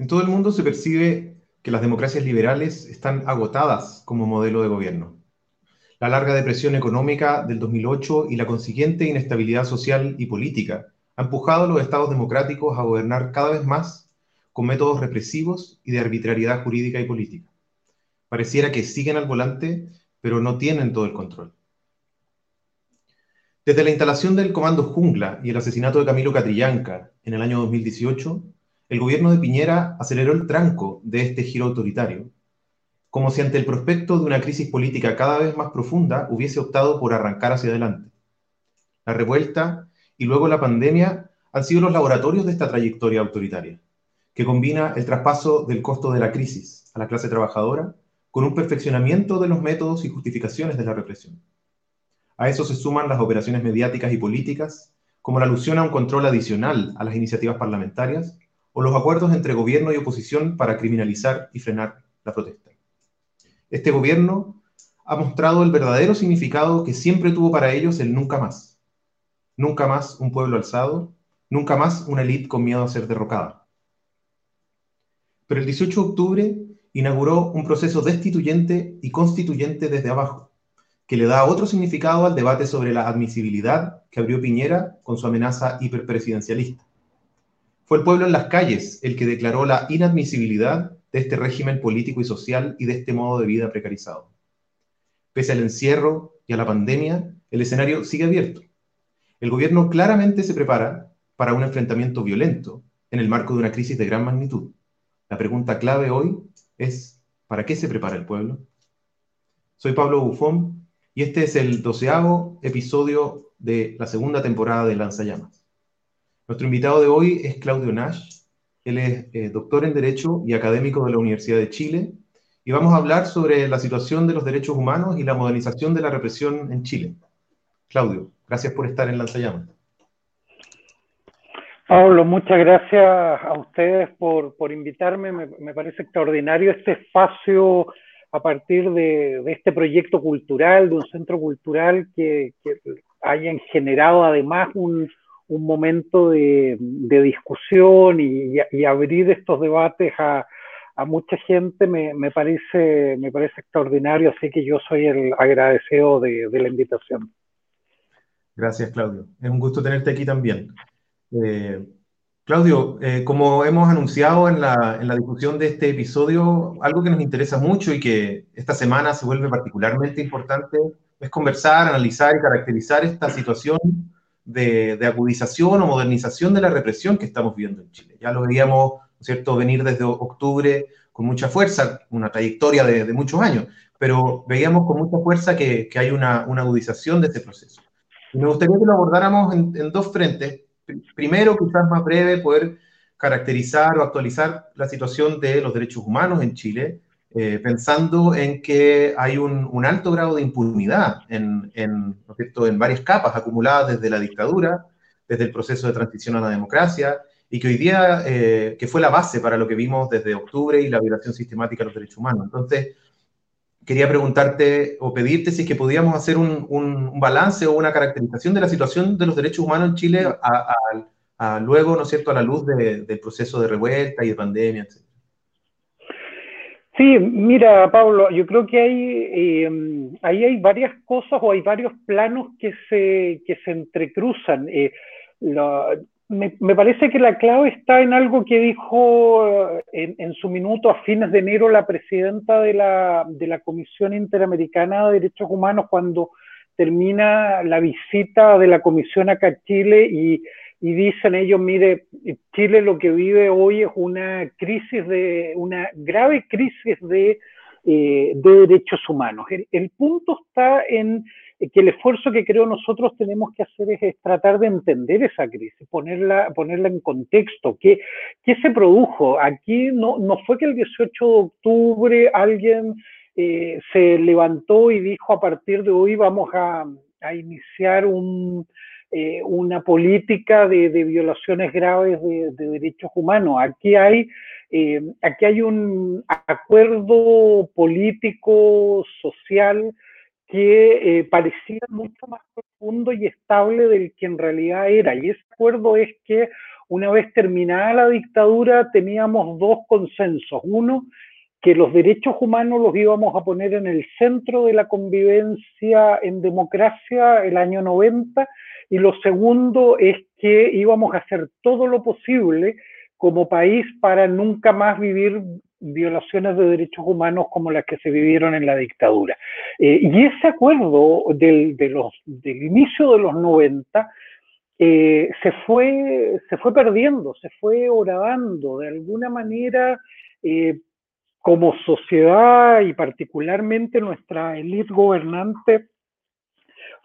En todo el mundo se percibe que las democracias liberales están agotadas como modelo de gobierno. La larga depresión económica del 2008 y la consiguiente inestabilidad social y política ha empujado a los estados democráticos a gobernar cada vez más con métodos represivos y de arbitrariedad jurídica y política. Pareciera que siguen al volante, pero no tienen todo el control. Desde la instalación del Comando Jungla y el asesinato de Camilo Catrillanca en el año 2018, el gobierno de Piñera aceleró el tranco de este giro autoritario, como si ante el prospecto de una crisis política cada vez más profunda hubiese optado por arrancar hacia adelante. La revuelta y luego la pandemia han sido los laboratorios de esta trayectoria autoritaria, que combina el traspaso del costo de la crisis a la clase trabajadora con un perfeccionamiento de los métodos y justificaciones de la represión. A eso se suman las operaciones mediáticas y políticas, como la alusión a un control adicional a las iniciativas parlamentarias o los acuerdos entre gobierno y oposición para criminalizar y frenar la protesta. Este gobierno ha mostrado el verdadero significado que siempre tuvo para ellos el nunca más. Nunca más un pueblo alzado, nunca más una élite con miedo a ser derrocada. Pero el 18 de octubre inauguró un proceso destituyente y constituyente desde abajo, que le da otro significado al debate sobre la admisibilidad que abrió Piñera con su amenaza hiperpresidencialista. Fue el pueblo en las calles el que declaró la inadmisibilidad de este régimen político y social y de este modo de vida precarizado. Pese al encierro y a la pandemia, el escenario sigue abierto. El gobierno claramente se prepara para un enfrentamiento violento en el marco de una crisis de gran magnitud. La pregunta clave hoy es, ¿para qué se prepara el pueblo? Soy Pablo Bufón y este es el doceavo episodio de la segunda temporada de Lanzallamas. Nuestro invitado de hoy es Claudio Nash. Él es eh, doctor en Derecho y académico de la Universidad de Chile. Y vamos a hablar sobre la situación de los derechos humanos y la modernización de la represión en Chile. Claudio, gracias por estar en Lanzallamas. Pablo, muchas gracias a ustedes por, por invitarme. Me, parece extraordinario este espacio a partir de, este proyecto cultural, de un centro cultural que, que hayan generado además un, un momento de, discusión y, abrir estos debates a, mucha gente me, parece, me parece extraordinario, así que yo soy el agradecido de, la invitación. Gracias, Claudio. Es un gusto tenerte aquí también. Eh, Claudio, eh, como hemos anunciado en la, en la discusión de este episodio, algo que nos interesa mucho y que esta semana se vuelve particularmente importante es conversar, analizar y caracterizar esta situación de, agudización o modernización de la represión que estamos viendo en Chile. Ya lo veíamos, ¿cierto?, venir desde octubre con mucha fuerza, una trayectoria de, muchos años, pero veíamos con mucha fuerza que, hay una, agudización de este proceso. Me gustaría que lo abordáramos en, en dos frentes. Primero, quizás más breve, poder caracterizar o actualizar la situación de los derechos humanos en Chile, eh, pensando en que hay un, alto grado de impunidad en, en, en varias capas acumuladas desde la dictadura, desde el proceso de transición a la democracia, y que hoy día, eh, que fue la base para lo que vimos desde octubre y la violación sistemática de los derechos humanos. Entonces, quería preguntarte o pedirte si es que podíamos hacer un, un, balance o una caracterización de la situación de los derechos humanos en Chile a, luego, ¿no es cierto?, a la luz del proceso de revuelta y de pandemia, etc. Sí, mira, Pablo, yo creo que hay, em, ahí hay varias cosas o hay varios planos que se, que se entrecruzan. Eh, me, me, parece que la clave está en algo que dijo eh, en, en, su minuto a fines de enero la presidenta de la, de la Comisión Interamericana de Derechos Humanos cuando termina la visita de la Comisión acá a Chile y y dicen ellos, mire, Chile lo que vive hoy es una crisis de, una grave crisis de, eh, de derechos humanos. El, punto está en que el esfuerzo que creo nosotros tenemos que hacer es, tratar de entender esa crisis, ponerla, ponerla en contexto. ¿Qué, qué se produjo? Aquí no, no fue que el 18 de octubre alguien eh, se levantó y dijo a partir de hoy vamos a, a iniciar un, eh, una política de, violaciones graves de, derechos humanos. Aquí hay, eh, aquí hay un acuerdo político, social, que eh, parecía mucho más profundo y estable del que en realidad era. Y ese acuerdo es que una vez terminada la dictadura teníamos dos consensos. Uno, que los derechos humanos los íbamos a poner en el centro de la convivencia en democracia el año 90 y lo segundo es que íbamos a hacer todo lo posible como país para nunca más vivir violaciones de derechos humanos como las que se vivieron en la dictadura. Eh, y ese acuerdo del, inicio de los 90 eh, se, fue, se fue perdiendo, se fue horadando de alguna manera. Eh, como sociedad y particularmente nuestra élite gobernante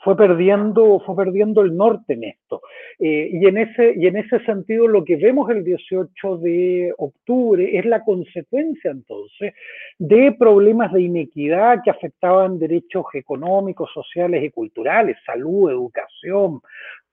fue perdiendo, fue perdiendo el norte en esto. Eh, y, en ese, y en ese sentido lo que vemos el 18 de octubre es la consecuencia entonces de problemas de inequidad que afectaban derechos económicos, sociales y culturales, salud, educación,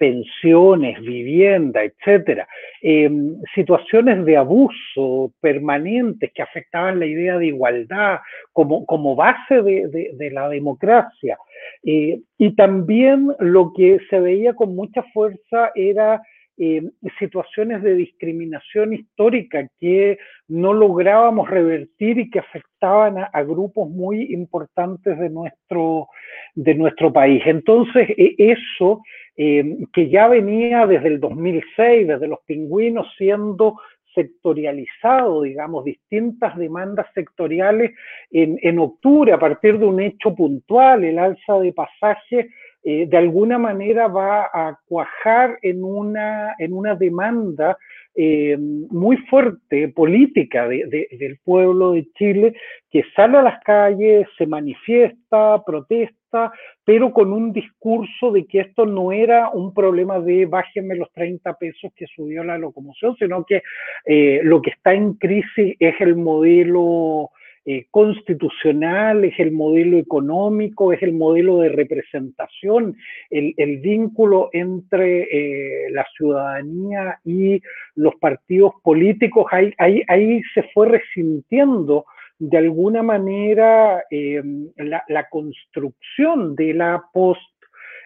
pensiones, vivienda, etcétera, em, situaciones de abuso permanentes que afectaban la idea de igualdad como, como base de, de la democracia. Eh, y también lo que se veía con mucha fuerza era eh, situaciones de discriminación histórica que no lográbamos revertir y que afectaban a, grupos muy importantes de nuestro, de nuestro país. Entonces, e, eso eh, que ya venía desde el 2006, desde los pingüinos, siendo sectorializado, digamos, distintas demandas sectoriales en, en, octubre a partir de un hecho puntual, el alza de pasaje, eh, de alguna manera va a cuajar en una, en una demanda eh, muy fuerte política de, del pueblo de Chile que sale a las calles, se manifiesta, protesta, pero con un discurso de que esto no era un problema de bájenme los 30 pesos que subió la locomoción, sino que eh, lo que está en crisis es el modelo eh, constitucional, es el modelo económico, es el modelo de representación, el, el vínculo entre eh, la ciudadanía y los partidos políticos, ahí, ahí, ahí se fue resintiendo de alguna manera eh, la, la, construcción de la post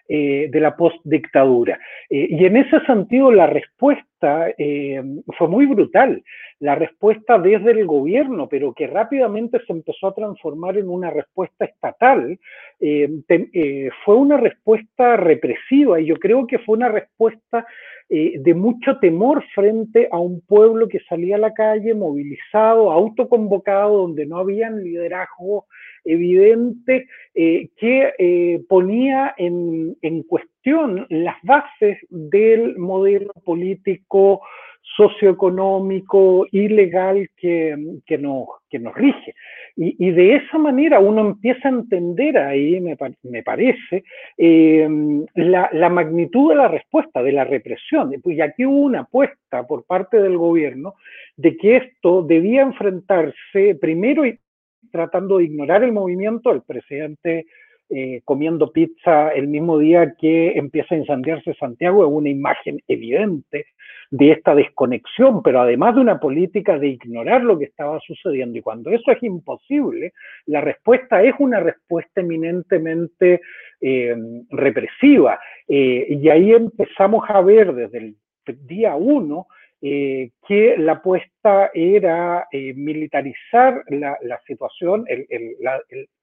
eh, de la postdictadura. Eh, y en ese sentido la respuesta eh, fue muy brutal, la respuesta desde el gobierno, pero que rápidamente se empezó a transformar en una respuesta estatal, fue una respuesta represiva y yo creo que fue una respuesta de mucho temor frente a un pueblo que salía a la calle movilizado, autoconvocado, donde no habían liderazgo evidente eh, que eh, ponía en, cuestión las bases del modelo político, socioeconómico y legal que, nos, rige. Y, de esa manera uno empieza a entender ahí, me, parece, eh, la, la, magnitud de la respuesta, de la represión. Y aquí hubo una apuesta por parte del gobierno de que esto debía enfrentarse primero y tratando de ignorar el movimiento, el presidente eh, comiendo pizza el mismo día que empieza a incendiarse Santiago es una imagen evidente de esta desconexión, pero además de una política de ignorar lo que estaba sucediendo. Y cuando eso es imposible, la respuesta es una respuesta eminentemente eh, represiva. Eh, y ahí empezamos a ver desde el día uno eh, que la apuesta era eh, militarizar la, situación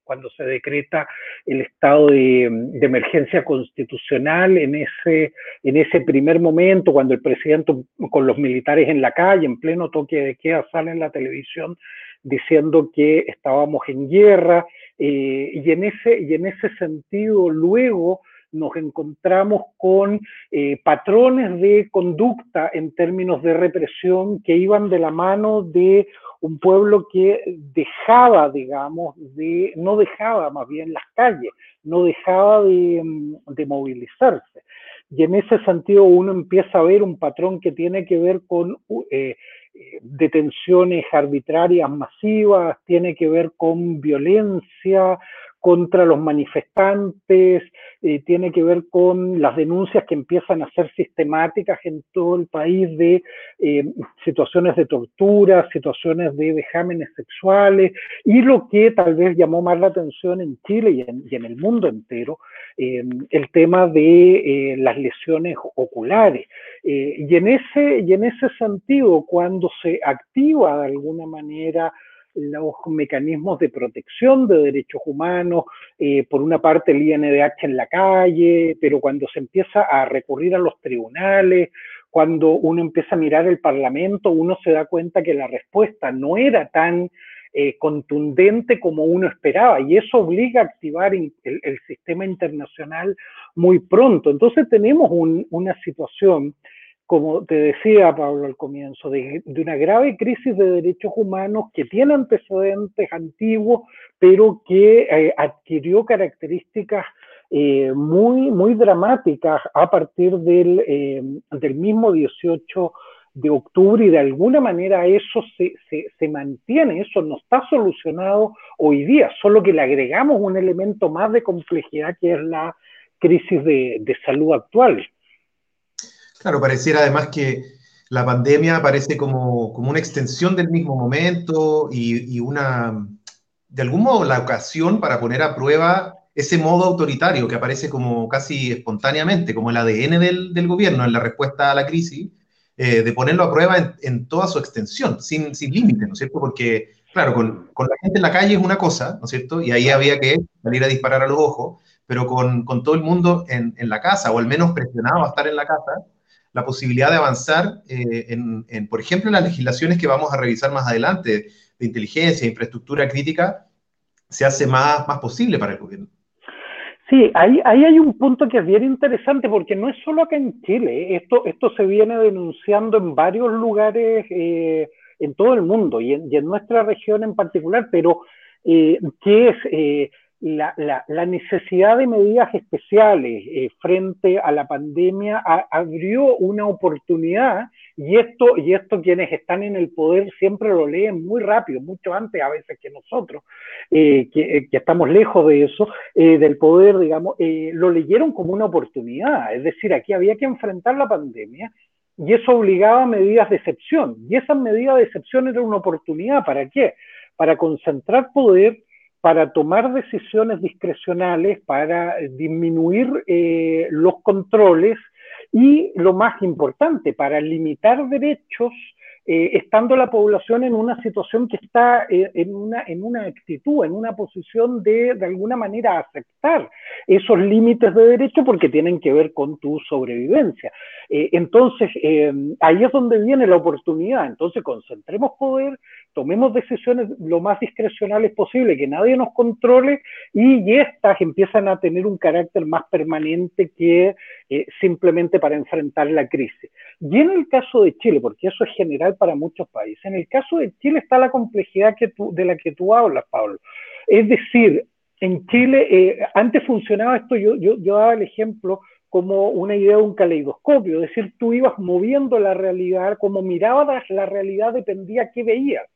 cuando se decreta el estado de, de, emergencia constitucional en ese, en ese primer momento, cuando el presidente con los militares en la calle, en pleno toque de queda, sale en la televisión diciendo que estábamos en guerra, eh, y, en ese, y en ese sentido luego nos encontramos con eh, patrones de conducta en términos de represión que iban de la mano de un pueblo que dejaba, digamos, de, no dejaba más bien las calles, no dejaba de, movilizarse. Y en ese sentido uno empieza a ver un patrón que tiene que ver con eh, detenciones arbitrarias masivas, tiene que ver con violencia, contra los manifestantes, eh, tiene que ver con las denuncias que empiezan a ser sistemáticas en todo el país de eh, situaciones de tortura, situaciones de vejámenes sexuales y lo que tal vez llamó más la atención en Chile y en, el mundo entero, el tema de las lesiones oculares. y, en ese, y en ese sentido, cuando se activa de alguna manera los mecanismos de protección de derechos humanos, eh, por una parte el INDH en la calle, pero cuando se empieza a recurrir a los tribunales, cuando uno empieza a mirar el Parlamento, uno se da cuenta que la respuesta no era tan eh, contundente como uno esperaba y eso obliga a activar el, sistema internacional muy pronto. Entonces tenemos una situación como te decía Pablo al comienzo, de, una grave crisis de derechos humanos que tiene antecedentes antiguos, pero que eh, adquirió características eh, muy, muy dramáticas a partir del, eh, del, mismo 18 de octubre y de alguna manera eso se, se, mantiene, eso no está solucionado hoy día, solo que le agregamos un elemento más de complejidad que es la crisis de, de salud actual. Claro, pareciera además que la pandemia parece como, como una extensión del mismo momento y, una, de algún modo, la ocasión para poner a prueba ese modo autoritario que aparece como casi espontáneamente, como el ADN del, del gobierno en la respuesta a la crisis, eh, de ponerlo a prueba en, en, toda su extensión, sin, sin límite, ¿no es cierto? Porque, claro, con, con, la gente en la calle es una cosa, ¿no es cierto? Y ahí había que salir a disparar a los ojos, pero con, con todo el mundo en, en, la casa, o al menos presionado a estar en la casa, la posibilidad de avanzar eh, en, por ejemplo, en las legislaciones que vamos a revisar más adelante de inteligencia, infraestructura crítica, se hace más, más posible para el gobierno. Sí, ahí, ahí hay un punto que es bien interesante porque no es solo acá en Chile, esto, esto se viene denunciando en varios lugares eh, en todo el mundo y en, nuestra región en particular, pero eh, que es la, la, necesidad de medidas especiales eh, frente a la pandemia abrió una oportunidad y esto, y esto quienes están en el poder siempre lo leen muy rápido, mucho antes a veces que nosotros, eh, que, que, estamos lejos de eso, eh, del poder, digamos, lo leyeron como una oportunidad. Es decir, aquí había que enfrentar la pandemia y eso obligaba a medidas de excepción. Y esa medida de excepción era una oportunidad. ¿Para qué? Para concentrar poder para tomar decisiones discrecionales, para disminuir eh, los controles y, lo más importante, para limitar derechos eh, estando la población en una situación que está eh, en, una, en una actitud, en una posición de, de alguna manera, aceptar esos límites de derecho porque tienen que ver con tu sobrevivencia. Entonces, ahí es donde viene la oportunidad. Entonces, concentremos poder, tomemos decisiones lo más discrecionales posible, que nadie nos controle y, estas empiezan a tener un carácter más permanente que simplemente para enfrentar la crisis. Y en el caso de Chile, porque eso es general para muchos países, en el caso de Chile está la complejidad de la que tú hablas, Pablo. Es decir, en Chile, eh, antes funcionaba esto, yo, yo, yo daba el ejemplo como una idea de un caleidoscopio, es decir, tú ibas moviendo la realidad, como mirabas la realidad dependía qué veías.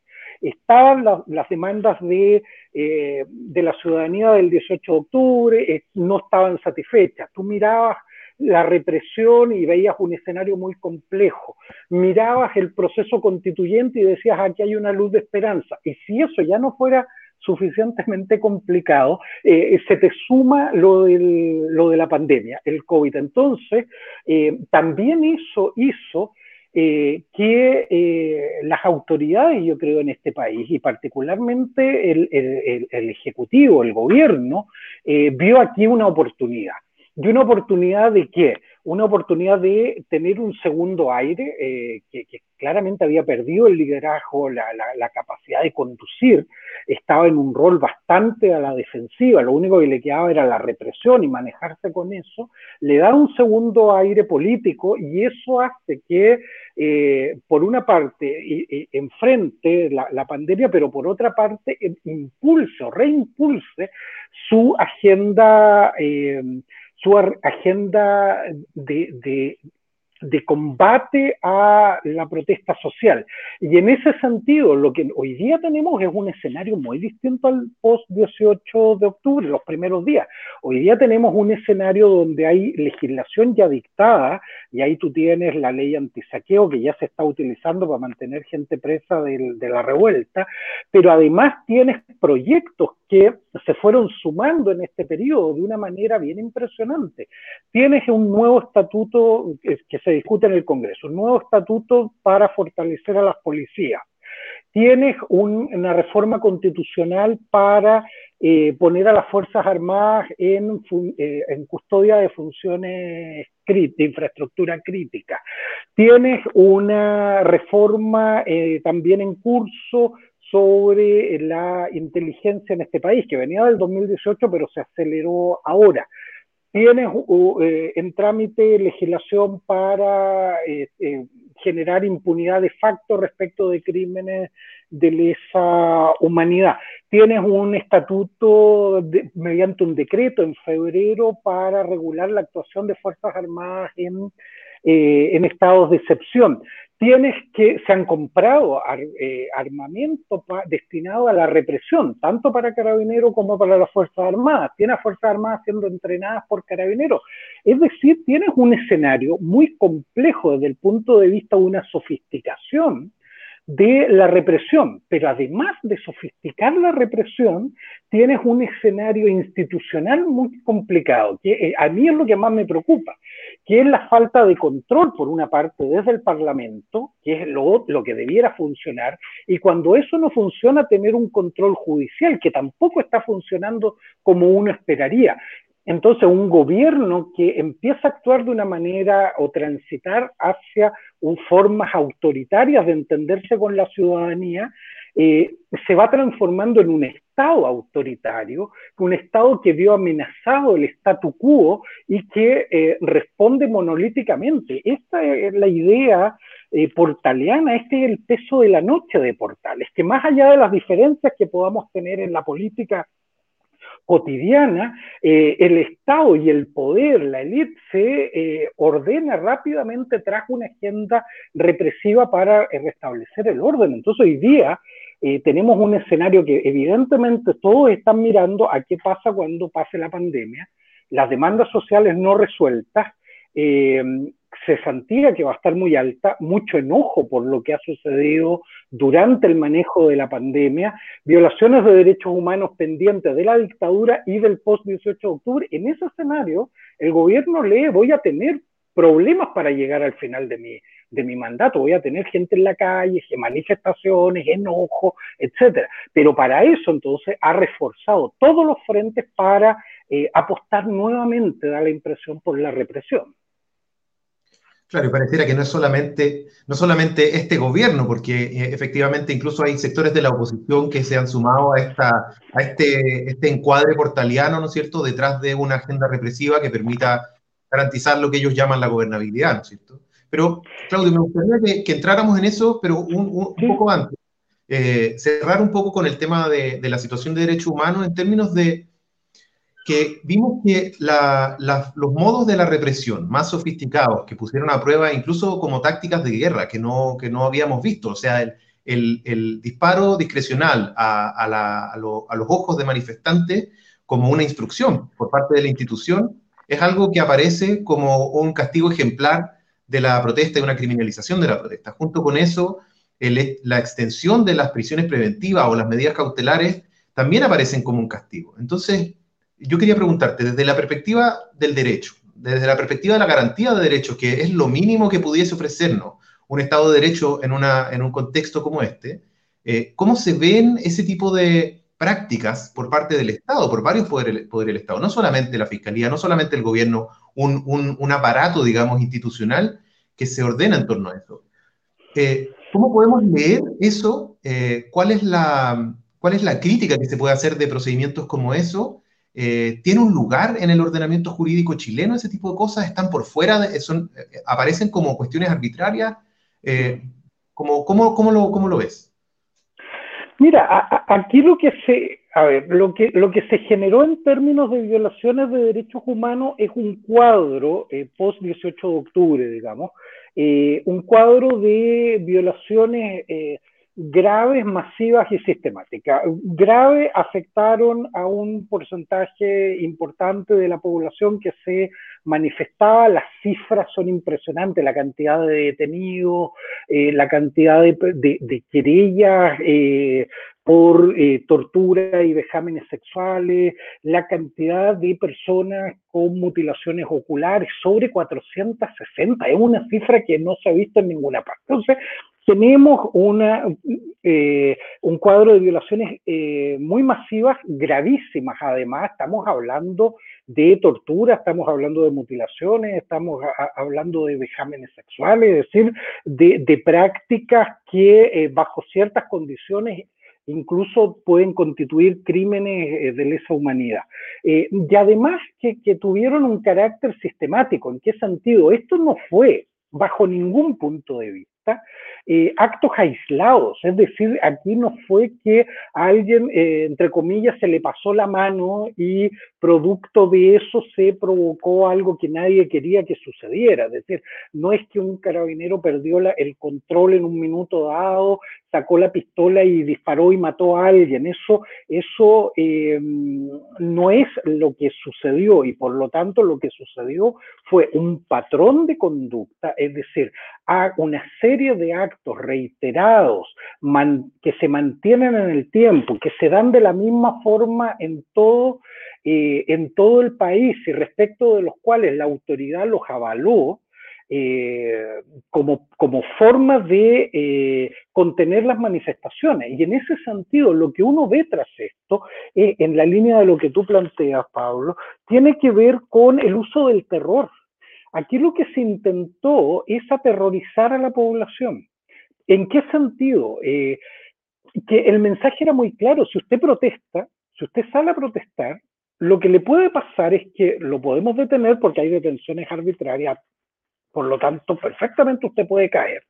Estaban las demandas de, eh, de la ciudadanía del 18 de octubre, eh, no estaban satisfechas. Tú mirabas la represión y veías un escenario muy complejo. Mirabas el proceso constituyente y decías, aquí hay una luz de esperanza. Y si eso ya no fuera suficientemente complicado, eh, se te suma lo, lo, de la pandemia, el COVID. Entonces, también eso hizo eh, que las autoridades, yo creo, en este país, y particularmente el, el, el Ejecutivo, el gobierno, vio aquí una oportunidad y una oportunidad de qué? Una oportunidad de tener un segundo aire, eh, que, claramente había perdido el liderazgo, la, capacidad de conducir, estaba en un rol bastante a la defensiva, lo único que le quedaba era la represión y manejarse con eso, le da un segundo aire político y eso hace que, eh, por una parte, enfrente la, la, pandemia, pero por otra parte, impulse o reimpulse su agenda. Eh, su agenda de, de combate a la protesta social. Y en ese sentido, lo que hoy día tenemos es un escenario muy distinto al post-18 de octubre, los primeros días. Hoy día tenemos un escenario donde hay legislación ya dictada, y ahí tú tienes la ley antisaqueo que ya se está utilizando para mantener gente presa de, de la revuelta, pero además tienes proyectos que se fueron sumando en este periodo de una manera bien impresionante. Tienes un nuevo estatuto que se discute en el Congreso, un nuevo estatuto para fortalecer a las policías. Tienes una reforma constitucional para eh, poner a las Fuerzas Armadas en, eh, custodia de funciones de infraestructura crítica. Tienes una reforma eh, también en curso sobre la inteligencia en este país, que venía del 2018, pero se aceleró ahora. Tienes eh, en trámite legislación para eh, eh, generar impunidad de facto respecto de crímenes de lesa humanidad. Tienes un estatuto mediante un decreto en febrero para regular la actuación de Fuerzas Armadas en, en estados de excepción tienes que se han comprado eh, armamento destinado a la represión, tanto para carabineros como para las Fuerzas Armadas. Tienes Fuerzas Armadas siendo entrenadas por carabineros. Es decir, tienes un escenario muy complejo desde el punto de vista de una sofisticación de la represión, pero además de sofisticar la represión, tienes un escenario institucional muy complicado, que eh, a mí es lo que más me preocupa, que es la falta de control, por una parte, desde el Parlamento, que es lo, lo que debiera funcionar, y cuando eso no funciona, tener un control judicial, que tampoco está funcionando como uno esperaría. Entonces, un gobierno que empieza a actuar de una manera o transitar hacia formas autoritarias de entenderse con la ciudadanía, eh, se va transformando en un Estado autoritario, un Estado que vio amenazado el statu quo y que eh, responde monolíticamente. Esta es la idea eh, portaliana, este es el peso de la noche de Portales, que más allá de las diferencias que podamos tener en la política cotidiana, eh, el Estado y el poder, la élite, se eh, ordena rápidamente tras una agenda represiva para eh, restablecer el orden. Entonces hoy día tenemos un escenario que evidentemente todos están mirando a qué pasa cuando pase la pandemia, las demandas sociales no resueltas, cesantía que va a estar muy alta, mucho enojo por lo que ha sucedido durante el manejo de la pandemia, violaciones de derechos humanos pendientes de la dictadura y del post-18 de octubre. En ese escenario, el gobierno lee, voy a tener problemas para llegar al final de mi, de mi mandato, voy a tener gente en la calle, manifestaciones, enojo, etcétera. Pero para eso entonces ha reforzado todos los frentes para eh, apostar nuevamente, da la impresión, por la represión. Claro, y pareciera que no es solamente, no solamente este gobierno, porque eh, efectivamente incluso hay sectores de la oposición que se han sumado a, esta, a este, este encuadre portaliano, ¿no es cierto?, detrás de una agenda represiva que permita garantizar lo que ellos llaman la gobernabilidad, ¿no es cierto? Pero, Claudio, me gustaría que, entráramos en eso, pero un, poco antes. Eh, cerrar un poco con el tema de, de la situación de derechos humanos en términos de, que vimos que los modos de la represión más sofisticados que pusieron a prueba incluso como tácticas de guerra que no, que no habíamos visto, o sea, el, el, disparo discrecional a, a, los ojos de manifestantes como una instrucción por parte de la institución, es algo que aparece como un castigo ejemplar de la protesta y una criminalización de la protesta. Junto con eso, la extensión de las prisiones preventivas o las medidas cautelares también aparecen como un castigo. Entonces, yo quería preguntarte, desde la perspectiva del derecho, desde la perspectiva de la garantía de derechos, que es lo mínimo que pudiese ofrecernos un Estado de Derecho en, una, en un contexto como este, eh, ¿cómo se ven ese tipo de prácticas por parte del Estado, por varios poderes, del Estado? No solamente la Fiscalía, no solamente el gobierno, un, un, aparato, digamos, institucional que se ordena en torno a eso. Eh, ¿Cómo podemos leer eso? Eh, ¿cuál, es la, ¿Cuál es la crítica que se puede hacer de procedimientos como eso? Eh, ¿Tiene un lugar en el ordenamiento jurídico chileno ese tipo de cosas? ¿Están por fuera? De, son, eh, ¿Aparecen como cuestiones arbitrarias? Eh, ¿cómo, cómo, cómo, lo, ¿Cómo lo ves? Mira, aquí lo que se, a ver, lo que, lo que se generó en términos de violaciones de derechos humanos es un cuadro eh, post 18 de octubre, digamos, eh, un cuadro de violaciones eh, graves, masivas y sistemáticas. Grave afectaron a un porcentaje importante de la población que se manifestaba, las cifras son impresionantes, la cantidad de detenidos, eh, la cantidad de, querellas eh, por eh, tortura y vejámenes sexuales, la cantidad de personas con mutilaciones oculares, sobre 460, es una cifra que no se ha visto en ninguna parte. Entonces, tenemos eh, un cuadro de violaciones eh, muy masivas, gravísimas además, estamos hablando de tortura, estamos hablando de mutilaciones, estamos hablando de vejámenes sexuales, es decir, de, prácticas que eh, bajo ciertas condiciones incluso pueden constituir crímenes de lesa humanidad. y además que tuvieron un carácter sistemático, ¿en qué sentido? Esto no fue bajo ningún punto de vista eh, actos aislados, es decir, aquí no fue que alguien, eh, entre comillas, se le pasó la mano y producto de eso se provocó algo que nadie quería que sucediera, es decir, no es que un carabinero perdió el control en un minuto dado, sacó la pistola y disparó y mató a alguien, eso, eso eh, no es lo que sucedió y por lo tanto lo que sucedió fue un patrón de conducta, es decir, a una serie de actos reiterados que se mantienen en el tiempo, que se dan de la misma forma en todo, eh, en todo el país y respecto de los cuales la autoridad los avaló, eh, como, como forma de eh, contener las manifestaciones. Y en ese sentido, lo que uno ve tras esto, en la línea de lo que tú planteas, Pablo, tiene que ver con el uso del terror. Aquí lo que se intentó es aterrorizar a la población. ¿En qué sentido? Eh, que el mensaje era muy claro, si usted protesta, si usted sale a protestar, lo que le puede pasar es que lo podemos detener porque hay detenciones arbitrarias, por lo tanto, perfectamente usted puede caer.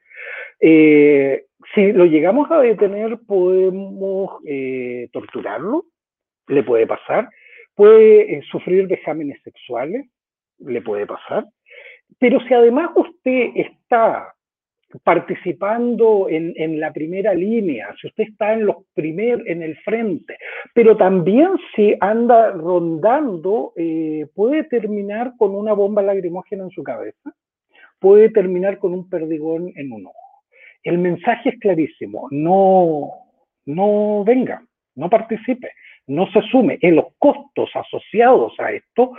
Eh, si lo llegamos a detener, podemos eh, torturarlo, le puede pasar, puede sufrir vejámenes sexuales, le puede pasar, pero si además usted está participando en, en, la primera línea, si usted está en los primer, en el frente, pero también si anda rondando, eh, puede terminar con una bomba lacrimógena en su cabeza, puede terminar con un perdigón en un ojo. El mensaje es clarísimo, no, no venga, no participe no se asume, y los costos asociados a esto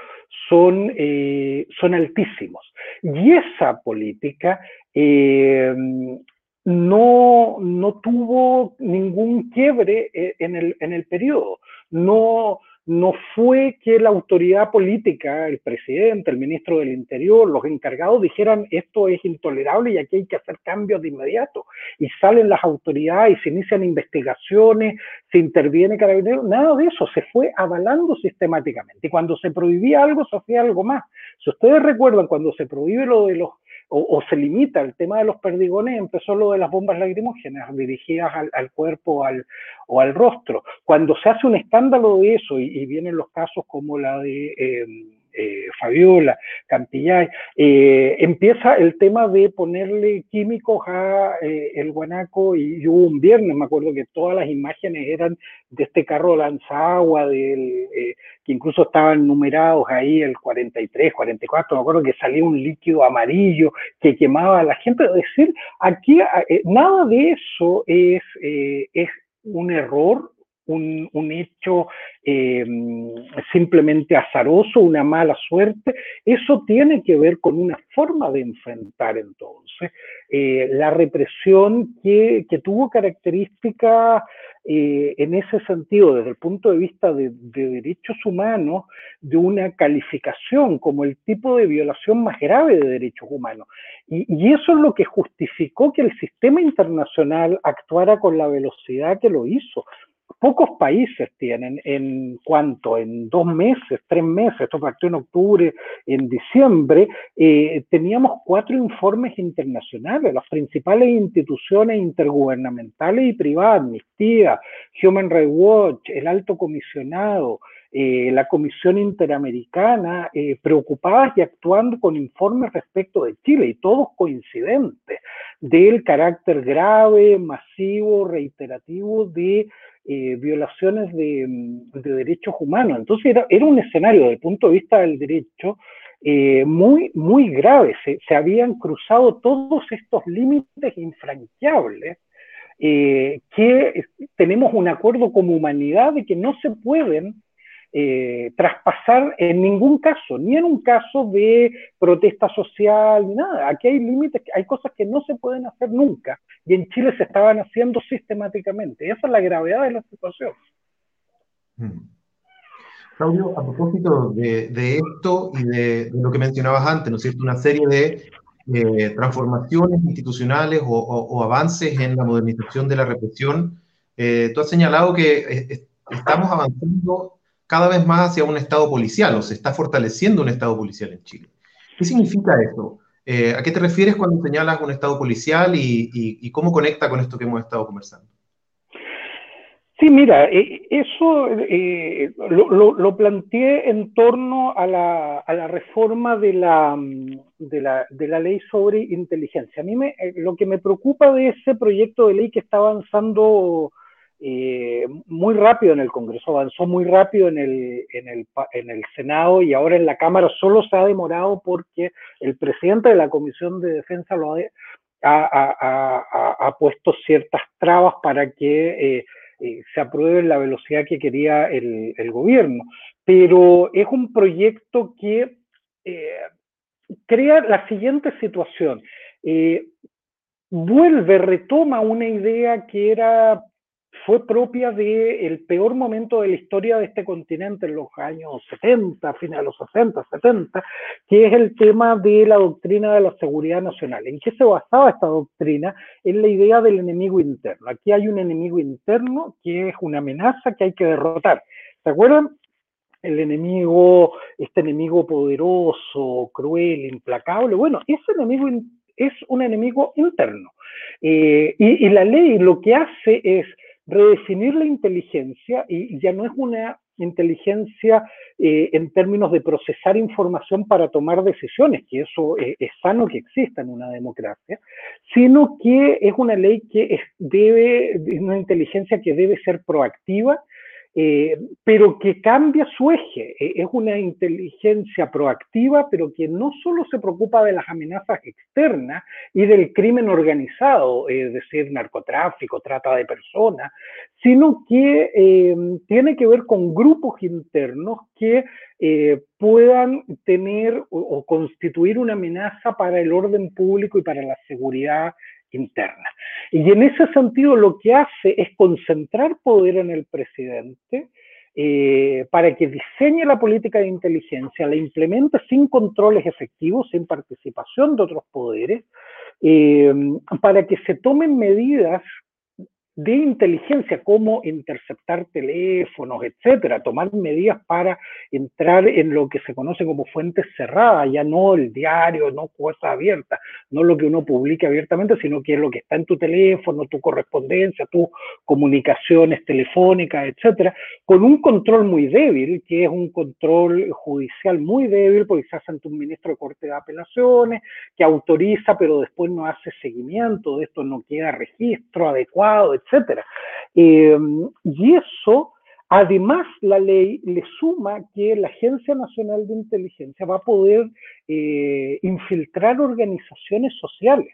son, eh, son altísimos. Y esa política eh, no, no tuvo ningún quiebre eh, en el, en el periodo. No, no fue que la autoridad política, el presidente, el ministro del Interior, los encargados dijeran esto es intolerable y aquí hay que hacer cambios de inmediato. Y salen las autoridades y se inician investigaciones, se interviene carabinero, nada de eso, se fue avalando sistemáticamente. Y cuando se prohibía algo, se hacía algo más. Si ustedes recuerdan, cuando se prohíbe lo de los o, se limita el tema de los perdigones, empezó lo de las bombas lacrimógenas dirigidas al, cuerpo al, o al rostro. Cuando se hace un escándalo de eso, y, vienen los casos como la de... Em, eh, Fabiola, Campillay, eh, empieza el tema de ponerle químicos a eh, el guanaco y, hubo un viernes, me acuerdo que todas las imágenes eran de este carro lanzagua, del, que incluso estaban numerados ahí el 43, 44, me acuerdo que salía un líquido amarillo que quemaba a la gente, es decir, aquí nada de eso es, es un error un, hecho eh, simplemente azaroso, una mala suerte, eso tiene que ver con una forma de enfrentar entonces eh, la represión que, tuvo características eh, en ese sentido, desde el punto de vista de, derechos humanos, de una calificación como el tipo de violación más grave de derechos humanos. y eso es lo que justificó que el sistema internacional actuara con la velocidad que lo hizo pocos países tienen en cuanto, en dos meses, tres meses, esto partió en octubre, en diciembre, eh, teníamos cuatro informes internacionales, las principales instituciones intergubernamentales y privadas, Amnistía, Human Rights Watch, el Alto Comisionado, eh, la Comisión Interamericana, eh, preocupadas y actuando con informes respecto de Chile, y todos coincidentes, del carácter grave, masivo, reiterativo de eh, violaciones de, derechos humanos. Entonces era, un escenario desde el punto de vista del derecho muy, muy grave. Se, se, habían cruzado todos estos límites infranqueables que tenemos un acuerdo como humanidad de que no se pueden eh, traspasar en ningún caso, ni en un caso de protesta social, ni nada. Aquí hay límites, hay cosas que no se pueden hacer nunca, y en Chile se estaban haciendo sistemáticamente. Esa es la gravedad de la situación. Hmm. Claudio, a propósito de, esto y de, lo que mencionabas antes, ¿no es cierto? Una serie de eh, transformaciones institucionales o, avances en la modernización de la represión. Eh, tú has señalado que estamos avanzando cada vez más hacia un Estado policial o se está fortaleciendo un Estado policial en Chile. ¿Qué significa eso? Eh, ¿A qué te refieres cuando señalas un Estado policial y, cómo conecta con esto que hemos estado conversando? Sí, mira, eh, eso eh, lo, planteé en torno a la, reforma de la, de la, ley sobre inteligencia. A mí me, lo que me preocupa de ese proyecto de ley que está avanzando eh, muy rápido en el Congreso, avanzó muy rápido en el, en, el, en el Senado y ahora en la Cámara solo se ha demorado porque el presidente de la Comisión de Defensa lo ha, ha, ha, puesto ciertas trabas para que eh, eh, se apruebe la velocidad que quería el, el gobierno. Pero es un proyecto que crea la siguiente situación. vuelve, retoma una idea que era fue propia del peor momento de la historia de este continente en los años 70, finales de los 60, 70, que es el tema de la doctrina de la seguridad nacional. ¿En qué se basaba esta doctrina? En la idea del enemigo interno. Aquí hay un enemigo interno que es una amenaza que hay que derrotar. ¿Se acuerdan? El enemigo, este enemigo poderoso, cruel, implacable. Bueno, ese enemigo es un enemigo interno. Eh, y, y la ley lo que hace es redefinir la inteligencia y ya no es una inteligencia eh, en términos de procesar información para tomar decisiones, que eso eh, es sano que exista en una democracia, sino que es una ley que debe, una inteligencia que debe ser proactiva eh, pero que cambia su eje. Eh, es una inteligencia proactiva, pero que no solo se preocupa de las amenazas externas y del crimen organizado, es decir, narcotráfico, trata de personas, sino que eh, tiene que ver con grupos internos que puedan tener o constituir una amenaza para el orden público y para la seguridad interna. Y en ese sentido lo que hace es concentrar poder en el presidente eh, para que diseñe la política de inteligencia, la implemente sin controles efectivos, sin participación de otros poderes, eh, para que se tomen medidas de inteligencia, como interceptar teléfonos, etcétera, tomar medidas para entrar en lo que se conoce como fuentes cerradas, ya no el diario, no cosas abiertas, no lo que uno publica abiertamente, sino que es lo que está en tu teléfono, tu correspondencia, tus comunicaciones telefónicas, etcétera, con un control muy débil, que es un control judicial muy débil, porque se hace ante un ministro de Corte de Apelaciones, que autoriza, pero después no hace seguimiento de esto, no queda registro adecuado, etcétera etcétera. Em, y eso, además, la ley le suma que la Agencia Nacional de Inteligencia va a poder eh, infiltrar organizaciones sociales.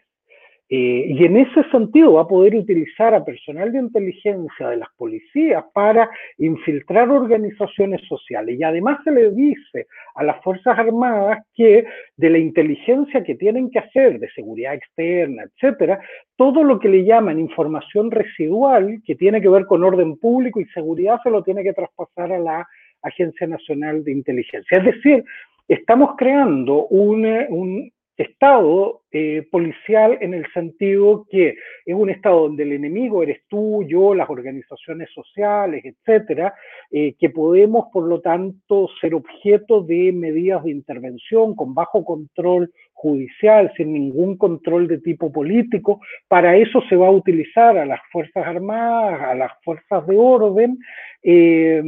Eh, y en ese sentido va a poder utilizar a personal de inteligencia de las policías para infiltrar organizaciones sociales. Y además se le dice a las Fuerzas Armadas que de la inteligencia que tienen que hacer, de seguridad externa, etcétera, todo lo que le llaman información residual, que tiene que ver con orden público y seguridad, se lo tiene que traspasar a la Agencia Nacional de Inteligencia. Es decir, estamos creando un, un Estado eh, policial en el sentido que es un Estado donde el enemigo eres tú, yo, las organizaciones sociales, etcétera, eh, que podemos, por lo tanto, ser objeto de medidas de intervención con bajo control judicial, sin ningún control de tipo político. Para eso se va a utilizar a las Fuerzas Armadas, a las Fuerzas de Orden, eh,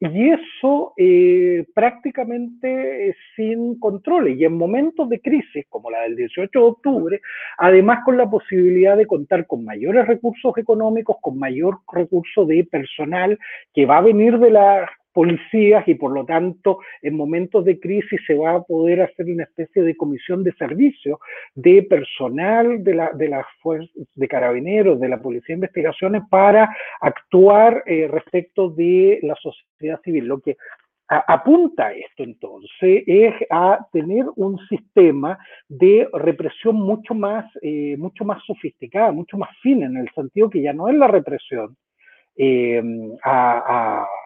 y eso eh, prácticamente sin controles. Y en momentos de crisis, como la del 18 de octubre, además con la posibilidad de contar con mayores recursos económicos, con mayor recurso de personal que va a venir de las policías y por lo tanto en momentos de crisis se va a poder hacer una especie de comisión de servicio de personal de, la, de las fuerzas de carabineros, de la Policía de Investigaciones para actuar eh, respecto de la sociedad civil. Lo que apunta esto entonces es a tener un sistema de represión mucho más, eh, mucho más sofisticada, mucho más fina, en el sentido que ya no es la represión eh, a eh,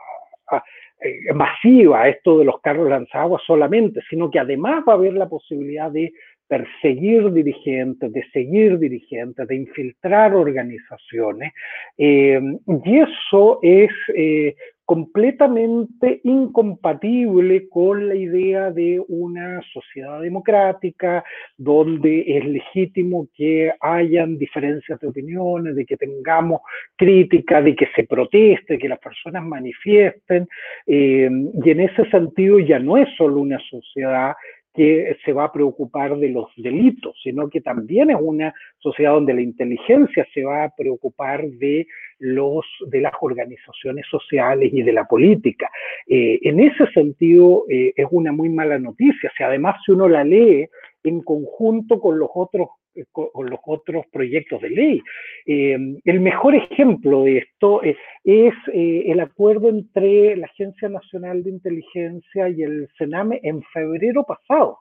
masiva esto de los carros lanzaguas solamente, sino que además va a haber la posibilidad de perseguir dirigentes, de seguir dirigentes, de infiltrar organizaciones. Eh, y eso es eh, completamente incompatible con la idea de una sociedad democrática donde es legítimo que hayan diferencias de opiniones, de que tengamos crítica, de que se proteste, que las personas manifiesten. Eh, y en ese sentido ya no es solo una sociedad que se va a preocupar de los delitos, sino que también es una sociedad donde la inteligencia se va a preocupar de los de las organizaciones sociales y de la política. Eh, en ese sentido eh, es una muy mala noticia. Si además si uno la lee en conjunto con los otros con los otros proyectos de ley. el mejor ejemplo de esto es, el acuerdo entre la Agencia Nacional de Inteligencia y el Sename en febrero pasado.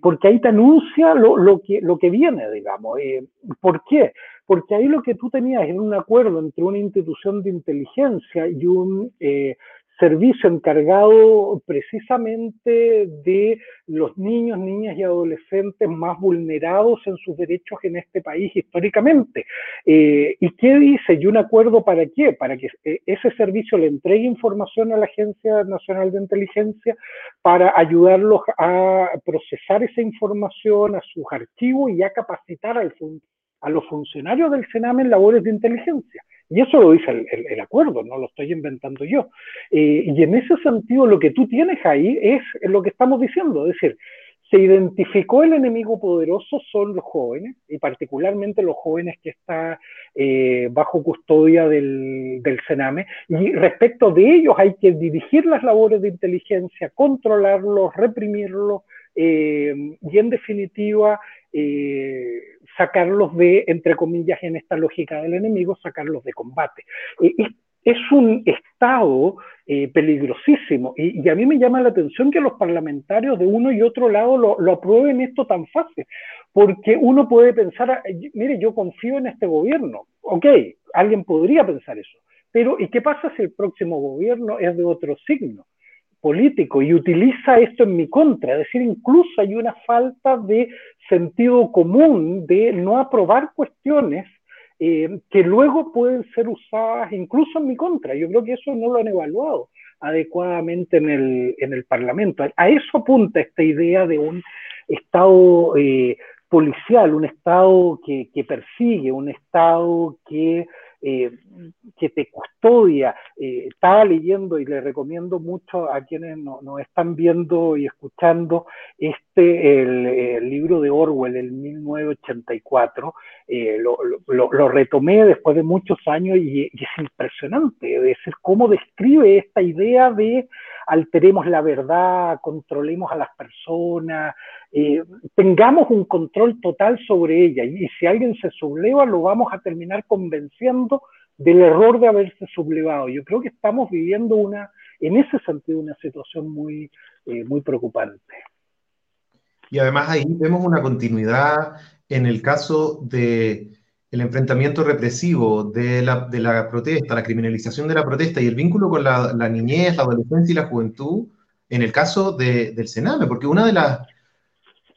porque ahí te anuncia lo, que, viene, digamos. ¿Por qué? porque ahí lo que tú tenías era un acuerdo entre una institución de inteligencia y un eh, servicio encargado precisamente de los niños, niñas y adolescentes más vulnerados en sus derechos en este país históricamente. Eh, ¿Y qué dice? ¿Y un acuerdo para qué? Para que eh, ese servicio le entregue información a la Agencia Nacional de Inteligencia para ayudarlos a procesar esa información, a sus archivos y a capacitar al a los funcionarios del Sename en labores de inteligencia. Y eso lo dice el, acuerdo, no lo estoy inventando yo. Eh, y en ese sentido, lo que tú tienes ahí es lo que estamos diciendo, es decir, se identificó el enemigo poderoso son los jóvenes, y particularmente los jóvenes que están eh, bajo custodia del, del, Sename, y respecto de ellos hay que dirigir las labores de inteligencia, controlarlos, reprimirlos, eh, y en definitiva sacarlos de, entre comillas, en esta lógica del enemigo, sacarlos de combate. Es un estado eh, peligrosísimo y, a mí me llama la atención que los parlamentarios de uno y otro lado lo, aprueben esto tan fácil, porque uno puede pensar, mire, yo confío en este gobierno, ok, alguien podría pensar eso, pero ¿y qué pasa si el próximo gobierno es de otro signo? Político y utiliza esto en mi contra, es decir, incluso hay una falta de sentido común de no aprobar cuestiones eh, que luego pueden ser usadas incluso en mi contra. Yo creo que eso no lo han evaluado adecuadamente en el, en el Parlamento. A eso apunta esta idea de un Estado eh, policial, un Estado que, que persigue, un Estado que eh, que te custodia. Eh, estaba leyendo y le recomiendo mucho a quienes nos están viendo y escuchando este, el, libro de Orwell, el 1984. Eh, lo, retomé después de muchos años y, es impresionante, es cómo describe esta idea de alteremos la verdad, controlemos a las personas, tengamos un control total sobre ella. Y, si alguien se subleva, lo vamos a terminar convenciendo del error de haberse sublevado. Yo creo que estamos viviendo una, en ese sentido, una situación muy, eh, muy preocupante. Y además ahí vemos una continuidad en el caso de el enfrentamiento represivo de la, de la, protesta, la criminalización de la protesta y el vínculo con la, la niñez, la adolescencia y la juventud en el caso de, del Sename, porque una de las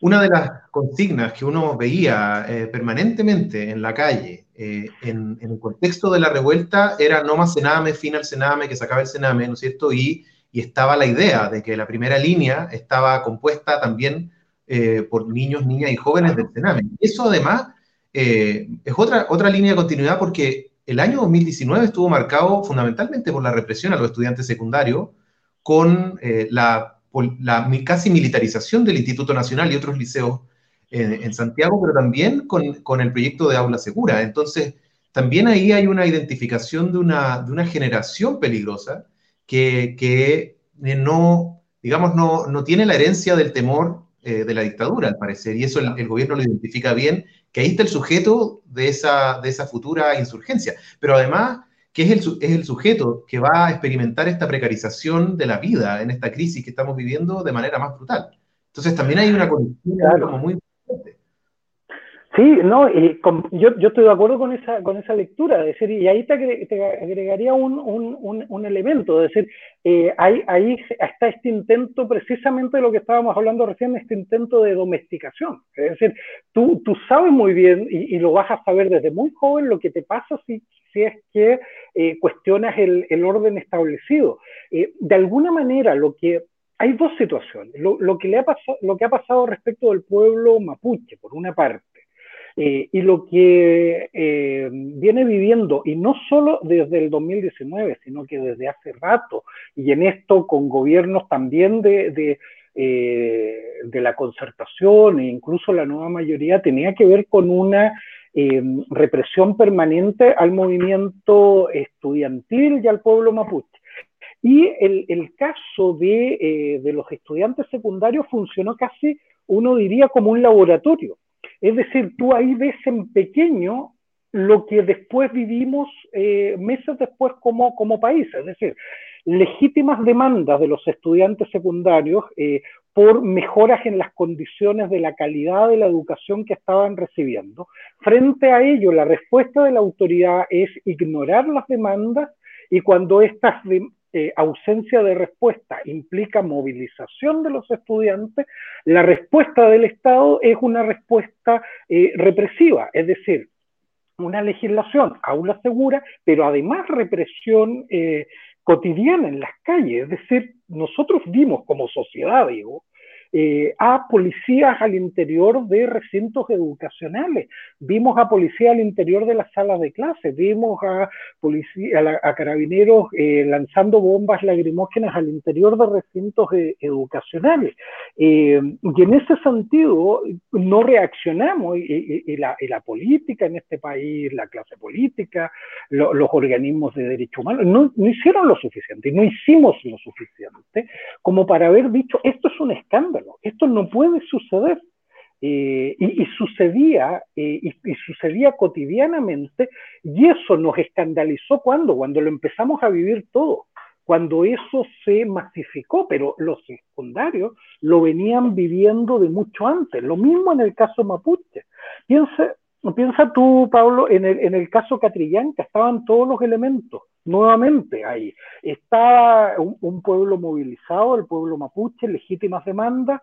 una de las consignas que uno veía eh, permanentemente en la calle, eh, en, el contexto de la revuelta, era no más Sename, fin al Sename, que se acabe el Sename, ¿no es cierto? Y, estaba la idea de que la primera línea estaba compuesta también eh, por niños, niñas y jóvenes del Sename. Eso además es otra, otra línea de continuidad porque el año 2019 estuvo marcado fundamentalmente por la represión a los estudiantes secundarios, con la la casi militarización del Instituto Nacional y otros liceos en, Santiago, pero también con, el proyecto de aula segura. Entonces, también ahí hay una identificación de una, de una generación peligrosa que, que eh, no, digamos, no, no, tiene la herencia del temor eh, de la dictadura, al parecer, y eso el, el, gobierno lo identifica bien, que ahí está el sujeto de esa, de esa futura insurgencia. Pero además que es el, es el sujeto que va a experimentar esta precarización de la vida en esta crisis que estamos viviendo de manera más brutal. Entonces también hay una conexión como muy importante. Sí, no, y yo, yo, estoy de acuerdo con esa, con esa lectura, decir, y ahí te, agregaría un, un, un, elemento, es decir, eh, ahí, ahí, está este intento precisamente de lo que estábamos hablando recién, este intento de domesticación. Es decir, tú, tú sabes muy bien, y, y lo vas a saber desde muy joven, lo que te pasa si, si es que eh, cuestionas el, el, orden establecido. Eh, de alguna manera, lo que hay dos situaciones. Lo, lo, que le ha pasado, lo que ha pasado respecto del pueblo mapuche, por una parte, eh, y lo que eh, viene viviendo, y no solo desde el 2019, sino que desde hace rato, y en esto con gobiernos también de, eh, de la concertación e incluso la nueva mayoría, tenía que ver con una represión permanente al movimiento estudiantil y al pueblo mapuche. Y el, el caso de, de los estudiantes secundarios funcionó casi, uno diría, como un laboratorio es decir, tú ahí ves en pequeño lo que después vivimos eh, meses después como, como país, es decir, legítimas demandas de los estudiantes secundarios eh, por mejoras en las condiciones de la calidad de la educación que estaban recibiendo. Frente a ello, la respuesta de la autoridad es ignorar las demandas y cuando estas eh, ausencia de respuesta implica movilización de los estudiantes, la respuesta del Estado es una respuesta eh, represiva, es decir, una legislación, aula segura, pero además represión cotidiana en las calles. Es decir, nosotros vimos como sociedad, digo, eh, a policías al interior de recintos educacionales, vimos a policías al interior de las salas de clase, vimos a, policía, a, carabineros eh, lanzando bombas lagrimógenas al interior de recintos eh, educacionales. y en ese sentido no reaccionamos y, la, política en este país, la clase política, los organismos de derechos humanos, no, no hicieron lo suficiente, no hicimos lo suficiente como para haber dicho, esto es un escándalo esto no puede suceder. Eh, y, sucedía, eh, y, sucedía cotidianamente, y eso nos escandalizó cuando, cuando lo empezamos a vivir todo, cuando eso se masificó, pero los secundarios lo venían viviendo de mucho antes. Lo mismo en el caso mapuche. Piensa, piensa tú, Pablo, en el, en el caso Catrillanca, estaban todos los elementos nuevamente ahí. Estaba un, pueblo movilizado, el pueblo mapuche, legítimas demandas,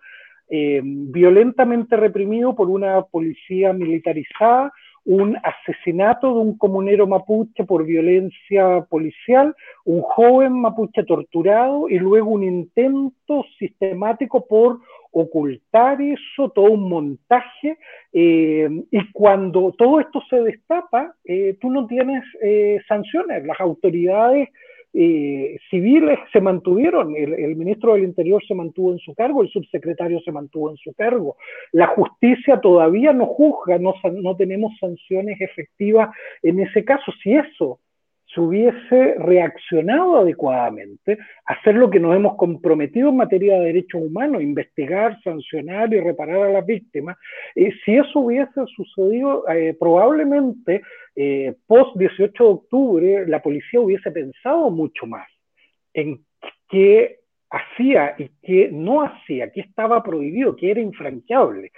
eh, violentamente reprimido por una policía militarizada, un asesinato de un comunero mapuche por violencia policial, un joven mapuche torturado y luego un intento sistemático por ocultar eso, todo un montaje, eh, y cuando todo esto se destapa, eh, tú no tienes eh, sanciones, las autoridades civiles se mantuvieron, el, ministro del Interior se mantuvo en su cargo, el subsecretario se mantuvo en su cargo, la justicia todavía no juzga, no, no tenemos sanciones efectivas en ese caso, si eso se hubiese reaccionado adecuadamente, hacer lo que nos hemos comprometido en materia de derechos humanos, investigar, sancionar y reparar a las víctimas, eh, si eso hubiese sucedido, eh, probablemente eh, post 18 de octubre la policía hubiese pensado mucho más en qué hacía y qué no hacía, qué estaba prohibido, qué era infranqueable.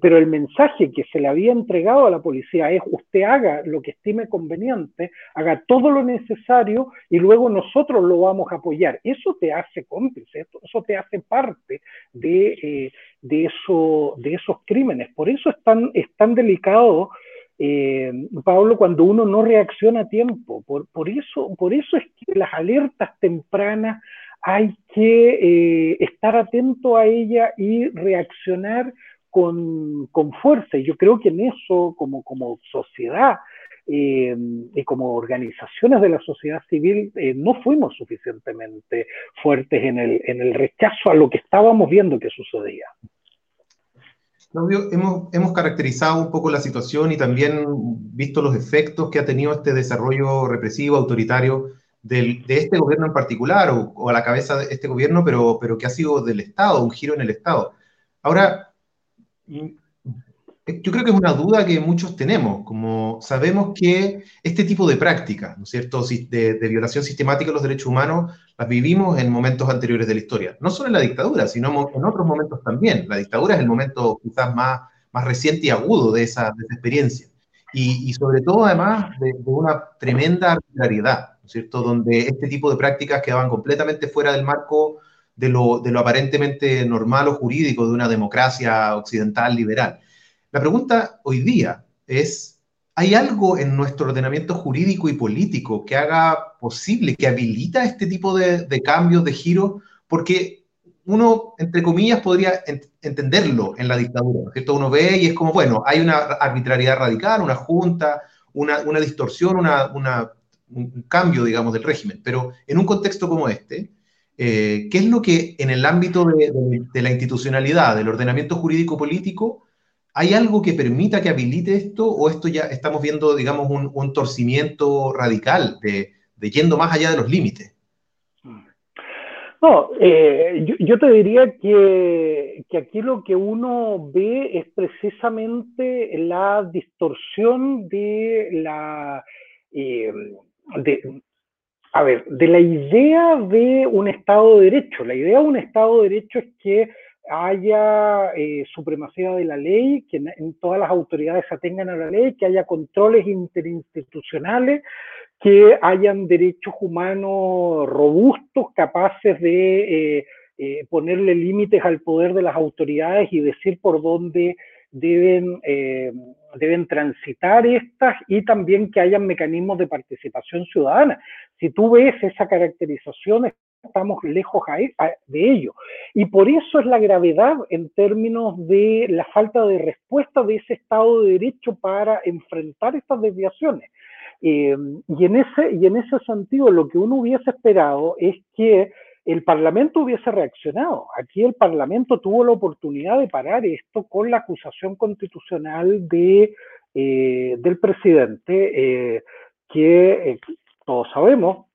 pero el mensaje que se le había entregado a la policía es usted haga lo que estime conveniente, haga todo lo necesario y luego nosotros lo vamos a apoyar. Eso te hace cómplice, eso te hace parte de, eh, de, de esos crímenes. Por eso es tan, es tan delicado. Eh, Pablo, cuando uno no reacciona a tiempo, por, eso, es que las alertas tempranas hay que eh, estar atento a ella y reaccionar con, fuerza. Y yo creo que en eso, como, sociedad eh, y como organizaciones de la sociedad civil, no fuimos suficientemente fuertes en el rechazo a lo que estábamos viendo que sucedía. Claudio, hemos, hemos, caracterizado un poco la situación y también visto los efectos que ha tenido este desarrollo represivo, autoritario de este gobierno en particular o, a la cabeza de este gobierno, pero, pero que ha sido del Estado, un giro en el Estado. Ahora, mm, yo creo que es una duda que muchos tenemos, como sabemos que este tipo de prácticas, ¿no es cierto?, de, de, violación sistemática de los derechos humanos, las vivimos en momentos anteriores de la historia. No solo en la dictadura, sino en otros momentos también. La dictadura es el momento quizás más, más reciente y agudo de esa, de esa experiencia. Y, sobre todo, además, de, de una tremenda arbitrariedad. ¿cierto? Donde este tipo de prácticas quedaban completamente fuera del marco de lo, de lo aparentemente normal o jurídico de una democracia occidental liberal. La pregunta hoy día es, ¿hay algo en nuestro ordenamiento jurídico y político que haga posible, que habilita este tipo de, de cambios, de giros? Porque uno, entre comillas, podría entenderlo en la dictadura, ¿cierto? Uno ve y es como, bueno, hay una arbitrariedad radical, una junta, una, distorsión, una, un cambio, digamos, del régimen. Pero en un contexto como este, eh, ¿qué es lo que en el ámbito de, la institucionalidad, del ordenamiento jurídico político, hay algo que permita que habilite esto o esto ya estamos viendo, digamos, un, torcimiento radical de, yendo más allá de los límites? No, eh, yo, te diría que, aquí lo que uno ve es precisamente la distorsión de la, eh, a ver, de la idea de un Estado de Derecho. La idea de un Estado de Derecho es que haya eh, supremacía de la ley, que en, todas las autoridades atengan a la ley, que haya controles interinstitucionales, que hayan derechos humanos robustos, capaces de eh, eh, ponerle límites al poder de las autoridades y decir por dónde deben, deben transitar estas y también que hayan mecanismos de participación ciudadana. Si tú ves esa caracterización, estamos lejos de ello. Y por eso es la gravedad en términos de la falta de respuesta de ese Estado de Derecho para enfrentar estas desviaciones. Eh, y, en ese, y en ese sentido, lo que uno hubiese esperado es que el Parlamento hubiese reaccionado. Aquí el Parlamento tuvo la oportunidad de parar esto con la acusación constitucional de, eh, del presidente, eh, que sabemos,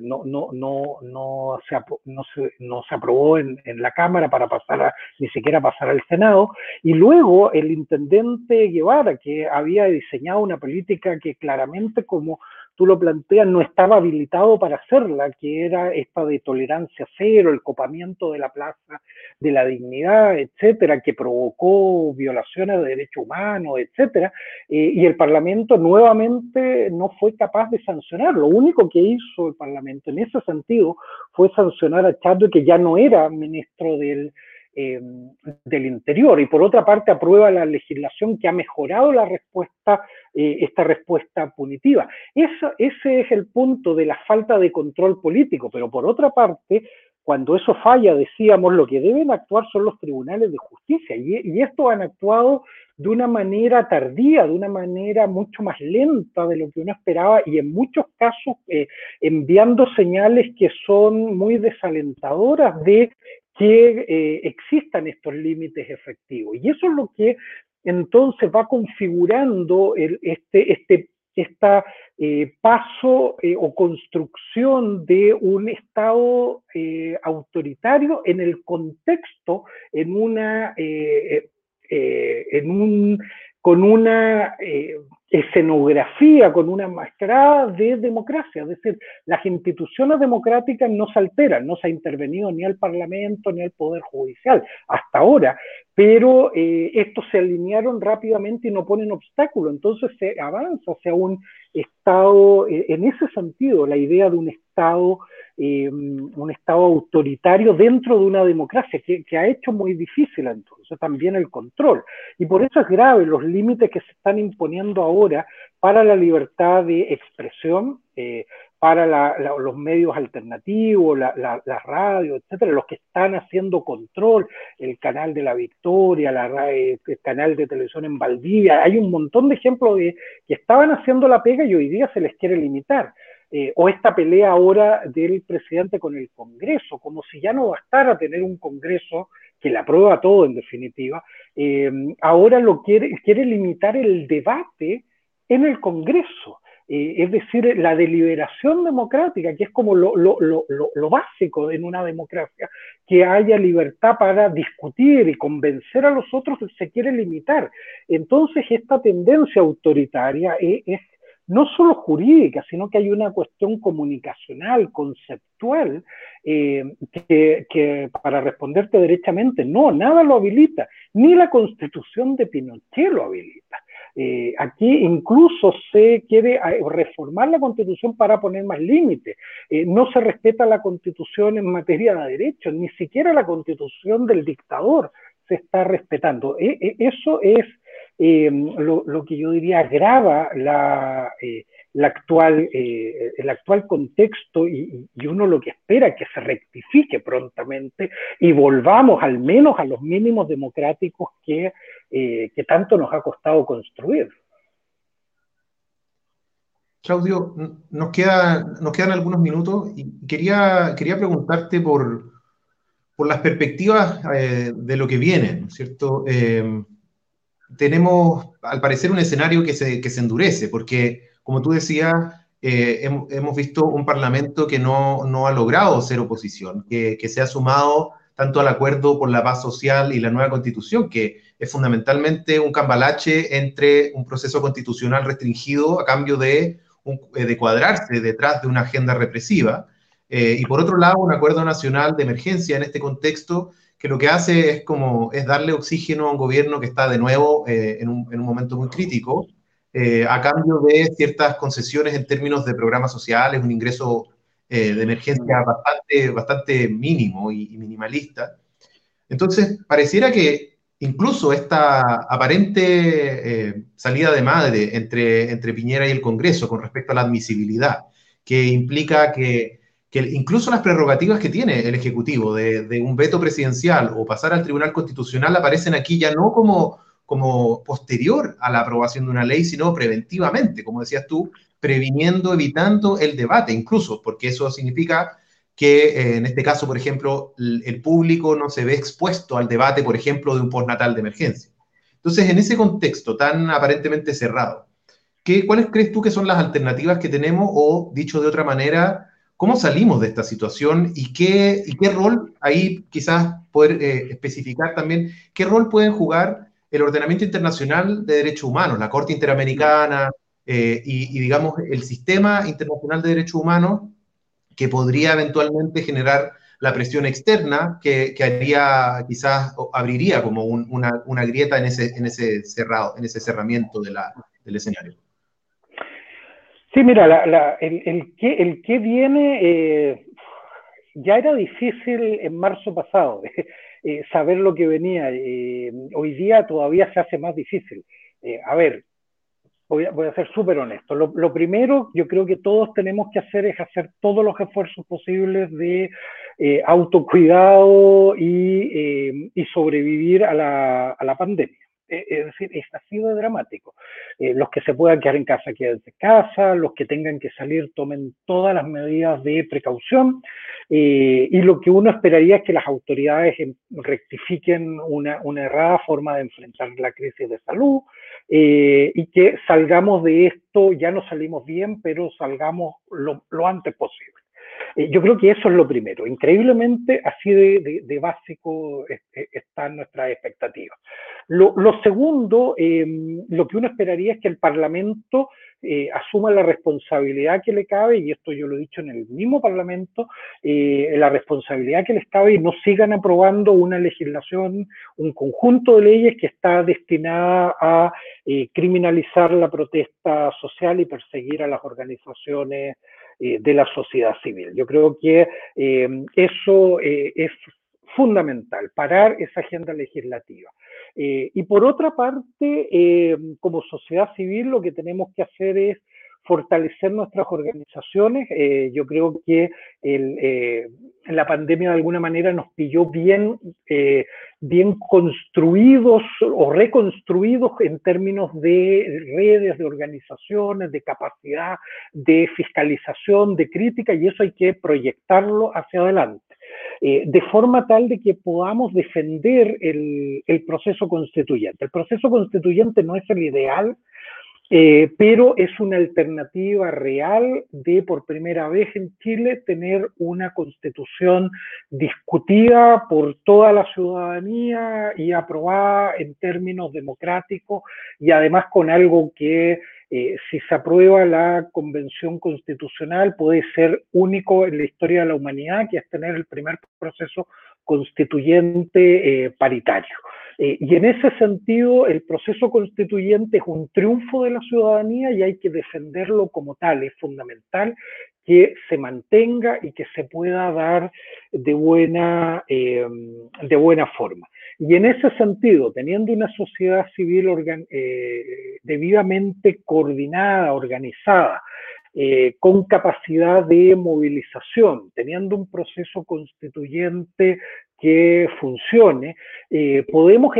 no, no, no, no, se, no, se, no se aprobó en, en, la Cámara para pasar ni siquiera pasar al Senado, y luego el intendente Guevara, que había diseñado una política que claramente como tú lo planteas, no estaba habilitado para hacerla, que era esta de tolerancia cero, el copamiento de la plaza de la dignidad, etcétera, que provocó violaciones de derechos humanos, etcétera, eh, y el Parlamento nuevamente no fue capaz de sancionar. Lo único que hizo el Parlamento en ese sentido fue sancionar a Chadwick, que ya no era ministro del Em, del interior y por otra parte aprueba la legislación que ha mejorado la respuesta, eh, esta respuesta punitiva. Eso, ese es el punto de la falta de control político, pero por otra parte, cuando eso falla, decíamos, lo que deben actuar son los tribunales de justicia y, y estos han actuado de una manera tardía, de una manera mucho más lenta de lo que uno esperaba y en muchos casos eh, enviando señales que son muy desalentadoras de que eh, existan estos límites efectivos. Y eso es lo que entonces va configurando este, este esta eh, paso eh, o construcción de un Estado autoritario en el contexto, en una, en un, con una escenografía, con una mascarada de democracia. Es decir, las instituciones democráticas no se alteran, no se ha intervenido ni al Parlamento ni al Poder Judicial hasta ahora, pero eh, estos se alinearon rápidamente y no ponen obstáculo. Entonces se avanza hacia un Estado, eh, en ese sentido, la idea de un Estado eh, un Estado autoritario dentro de una democracia, que, ha hecho muy difícil entonces también el control. Y por eso es grave los límites que se están imponiendo ahora para la libertad de expresión, eh, para los medios alternativos, la, radio, etcétera, los que están haciendo control, el canal de la Victoria, la, el canal de televisión en Valdivia, hay un montón de ejemplos de que estaban haciendo la pega y hoy día se les quiere limitar. Eh, o esta pelea ahora del presidente con el Congreso, como si ya no bastara tener un Congreso que le aprueba todo en definitiva, eh, ahora lo quiere, quiere limitar el debate en el Congreso. Eh, es decir, la deliberación democrática, que es como lo, lo, lo, lo, básico en una democracia, que haya libertad para discutir y convencer a los otros, se quiere limitar. Entonces, esta tendencia autoritaria es, es no solo jurídica, sino que hay una cuestión comunicacional, conceptual, eh, que, para responderte derechamente, no, nada lo habilita, ni la constitución de Pinochet lo habilita. Eh, aquí incluso se quiere eh, reformar la constitución para poner más límites. no se respeta la constitución en materia de derechos, ni siquiera la constitución del dictador se está respetando. eso es eh, lo, que yo diría agrava la, eh, actual, eh, el actual contexto y, uno lo que espera es que se rectifique prontamente y volvamos al menos a los mínimos democráticos que, que tanto nos ha costado construir. Claudio, nos, queda, nos quedan algunos minutos y quería, quería preguntarte por, por las perspectivas de lo que viene, ¿cierto? Tenemos, al parecer, un escenario que se, que se endurece, porque, como tú decías, eh, hemos, visto un Parlamento que no, no, ha logrado ser oposición, que, que, se ha sumado tanto al acuerdo por la paz social y la nueva constitución, que es fundamentalmente un cambalache entre un proceso constitucional restringido a cambio de, eh, de cuadrarse detrás de una agenda represiva, eh, y por otro lado, un acuerdo nacional de emergencia en este contexto que lo que hace es como es darle oxígeno a un gobierno que está de nuevo eh, en, un, en, un, momento muy crítico, eh, a cambio de ciertas concesiones en términos de programas sociales, un ingreso eh, de emergencia bastante, bastante mínimo y, minimalista. Entonces, pareciera que incluso esta aparente salida de madre entre, entre Piñera y el Congreso con respecto a la admisibilidad, que implica que que incluso las prerrogativas que tiene el Ejecutivo de, un veto presidencial o pasar al Tribunal Constitucional aparecen aquí ya no como, como posterior a la aprobación de una ley, sino preventivamente, como decías tú, previniendo, evitando el debate, incluso, porque eso significa que eh, en este caso, por ejemplo, el, público no se ve expuesto al debate, por ejemplo, de un postnatal de emergencia. Entonces, en ese contexto tan aparentemente cerrado, ¿qué, ¿cuáles crees tú que son las alternativas que tenemos o, dicho de otra manera, ¿Cómo salimos de esta situación y qué, y qué rol, ahí quizás poder eh, especificar también, qué rol pueden jugar el ordenamiento internacional de derechos humanos, la Corte Interamericana eh, y, digamos, el sistema internacional de derechos humanos que podría eventualmente generar la presión externa que, que haría, quizás abriría como una, una, grieta en ese, en ese cerrado, en ese cerramiento de del escenario. Sí, mira, el, el, que, el que viene eh, ya era difícil en marzo pasado eh, saber lo que venía. Eh, hoy día todavía se hace más difícil. a ver, voy a, voy a ser súper honesto. Lo, lo, primero, yo creo que todos tenemos que hacer es hacer todos los esfuerzos posibles de autocuidado y, y sobrevivir a la, a la pandemia. Eh, es decir, es así de dramático. Eh, los que se puedan quedar en casa, quédense en casa, los que tengan que salir, tomen todas las medidas de precaución. Eh, y lo que uno esperaría es que las autoridades rectifiquen una, una errada forma de enfrentar la crisis de salud y que salgamos de esto, ya no salimos bien, pero salgamos lo antes posible. Eh, yo creo que eso es lo primero. Increíblemente, así de, básico están nuestras expectativas. Lo, segundo, em, lo que uno esperaría es que el Parlamento eh, asuma la responsabilidad que le cabe, y esto yo lo he dicho en el mismo Parlamento, eh, la responsabilidad que les cabe y no sigan aprobando una legislación, un conjunto de leyes que está destinada a criminalizar la protesta social y perseguir a las organizaciones eh, de la sociedad civil. Yo creo que eh, eso eh, es fundamental, parar esa agenda legislativa. y por otra parte, como sociedad civil, lo que tenemos que hacer es fortalecer nuestras organizaciones. Eh, yo creo que eh, la pandemia de alguna manera nos pilló bien, eh, bien construidos o reconstruidos en términos de redes, de organizaciones, de capacidad, de fiscalización, de crítica, y eso hay que proyectarlo hacia adelante. de forma tal de que podamos defender el, el proceso constituyente. El proceso constituyente no es el ideal, eh, pero es una alternativa real de por primera vez en Chile tener una constitución discutida por toda la ciudadanía y aprobada en términos democráticos y además con algo que eh, si se aprueba la convención constitucional puede ser único en la historia de la humanidad, que es tener el primer proceso constituyente eh, paritario. Eh, y en ese sentido, el proceso constituyente es un triunfo de la ciudadanía y hay que defenderlo como tal. Es fundamental que se mantenga y que se pueda dar de buena, eh, de buena forma. Y en ese sentido, teniendo una sociedad civil debidamente coordinada, organizada, con capacidad de movilización, teniendo un proceso constituyente que funcione, eh, podemos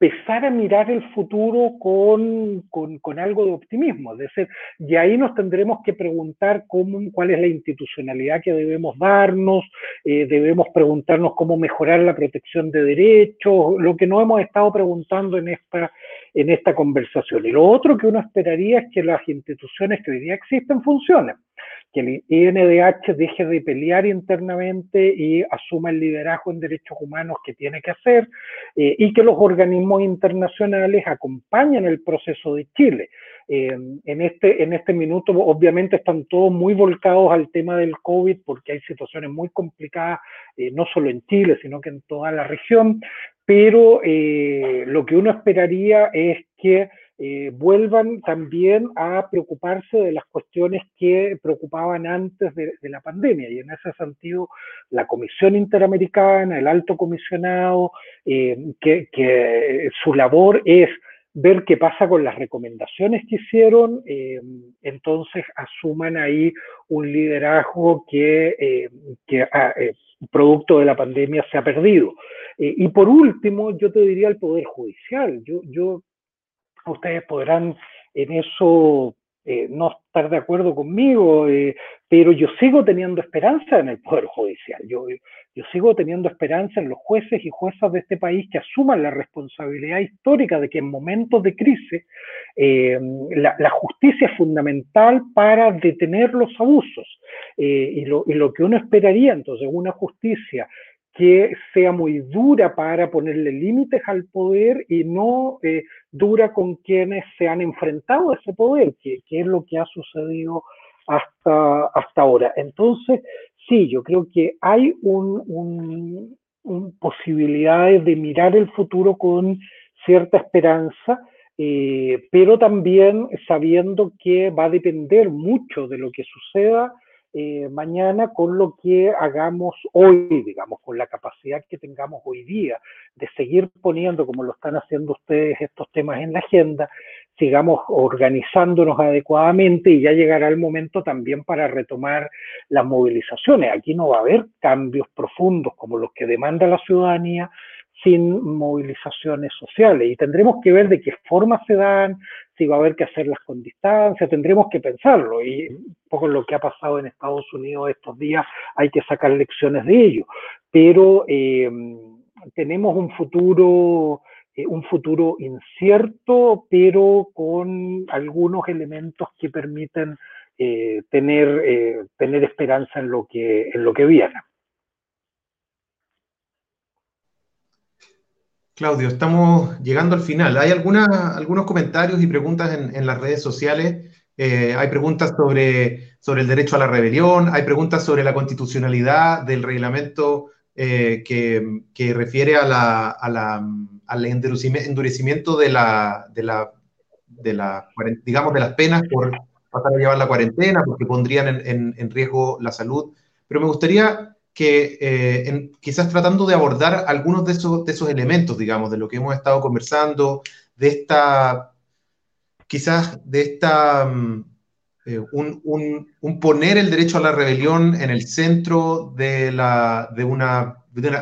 empezar a mirar el futuro con, con, algo de optimismo. Es decir, y ahí nos tendremos que preguntar cómo, cuál es la institucionalidad que debemos darnos, eh, debemos preguntarnos cómo mejorar la protección de derechos, lo que no hemos estado preguntando en esta, en esta conversación. Y lo otro que uno esperaría es que las instituciones que hoy día existen funcionen que el INDH deje de pelear internamente y asuma el liderazgo en derechos humanos que tiene que hacer eh, y que los organismos internacionales acompañen el proceso de Chile. Eh, en, este, en este minuto obviamente están todos muy volcados al tema del COVID porque hay situaciones muy complicadas, eh, no solo en Chile, sino que en toda la región, pero lo que uno esperaría es que eh, vuelvan también a preocuparse de las cuestiones que preocupaban antes de, la pandemia. Y en ese sentido, la Comisión Interamericana, el alto comisionado, eh, que, su labor es ver qué pasa con las recomendaciones que hicieron, eh, entonces asuman ahí un liderazgo que, que ah, producto de la pandemia se ha perdido. y por último, yo te diría el Poder Judicial. Yo, yo ustedes podrán en eso eh, no estar de acuerdo conmigo, eh, pero yo sigo teniendo esperanza en el Poder Judicial. Yo, sigo teniendo esperanza en los jueces y juezas de este país que asuman la responsabilidad histórica de que en momentos de crisis eh, la, la, justicia es fundamental para detener los abusos. y, lo, y lo que uno esperaría entonces, una justicia que sea muy dura para ponerle límites al poder y no eh, dura con quienes se han enfrentado a ese poder, que, es lo que ha sucedido hasta, hasta ahora. Entonces, sí, yo creo que hay un, posibilidades de mirar el futuro con cierta esperanza, eh, pero también sabiendo que va a depender mucho de lo que suceda eh, mañana con lo que hagamos hoy, digamos, con la capacidad que tengamos hoy día de seguir poniendo, como lo están haciendo ustedes, estos temas en la agenda, sigamos organizándonos adecuadamente y ya llegará el momento también para retomar las movilizaciones. Aquí no va a haber cambios profundos como los que demanda la ciudadanía, sin movilizaciones sociales. Y tendremos que ver de qué forma se dan, si va a haber que hacerlas con distancia, tendremos que pensarlo. Y un poco lo que ha pasado en Estados Unidos estos días, hay que sacar lecciones de ello. Pero eh, tenemos un futuro, eh, un futuro incierto, pero con algunos elementos que permiten tener, tener esperanza en lo que, en lo que viene. Claudio, estamos llegando al final. Hay algunos comentarios y preguntas en, las redes sociales. hay preguntas sobre, sobre el derecho a la rebelión, hay preguntas sobre la constitucionalidad del reglamento eh, que, refiere a la, al endurecimiento de la, de la, digamos, de las penas por pasar a llevar la cuarentena, porque pondrían en, riesgo la salud. Pero me gustaría que, eh, quizás tratando de abordar algunos de esos, de esos elementos, digamos, de lo que hemos estado conversando, de esta, quizás de esta, mm, eh, un, poner el derecho a la rebelión en el centro de, la, de, una,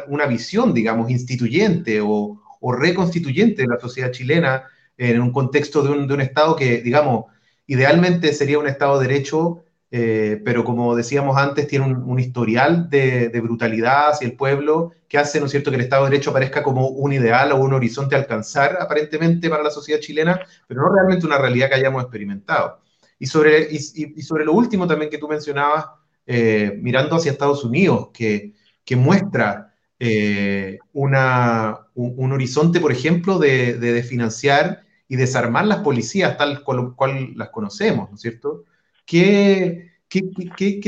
una, visión, digamos, instituyente o, reconstituyente de la sociedad chilena en un contexto de un, de un Estado que, digamos, idealmente sería un Estado de derecho, eh, pero como decíamos antes, tiene un, historial de, de, brutalidad hacia el pueblo que hace, ¿no es cierto?, que el Estado de Derecho parezca como un ideal o un horizonte a alcanzar aparentemente para la sociedad chilena, pero no realmente una realidad que hayamos experimentado. Y sobre, y, sobre lo último también que tú mencionabas, eh, mirando hacia Estados Unidos, que, que muestra eh, una, un, horizonte, por ejemplo, de, de, financiar y desarmar las policías tal cual, cual las conocemos, ¿no es cierto? ¿Qué, qué, qué,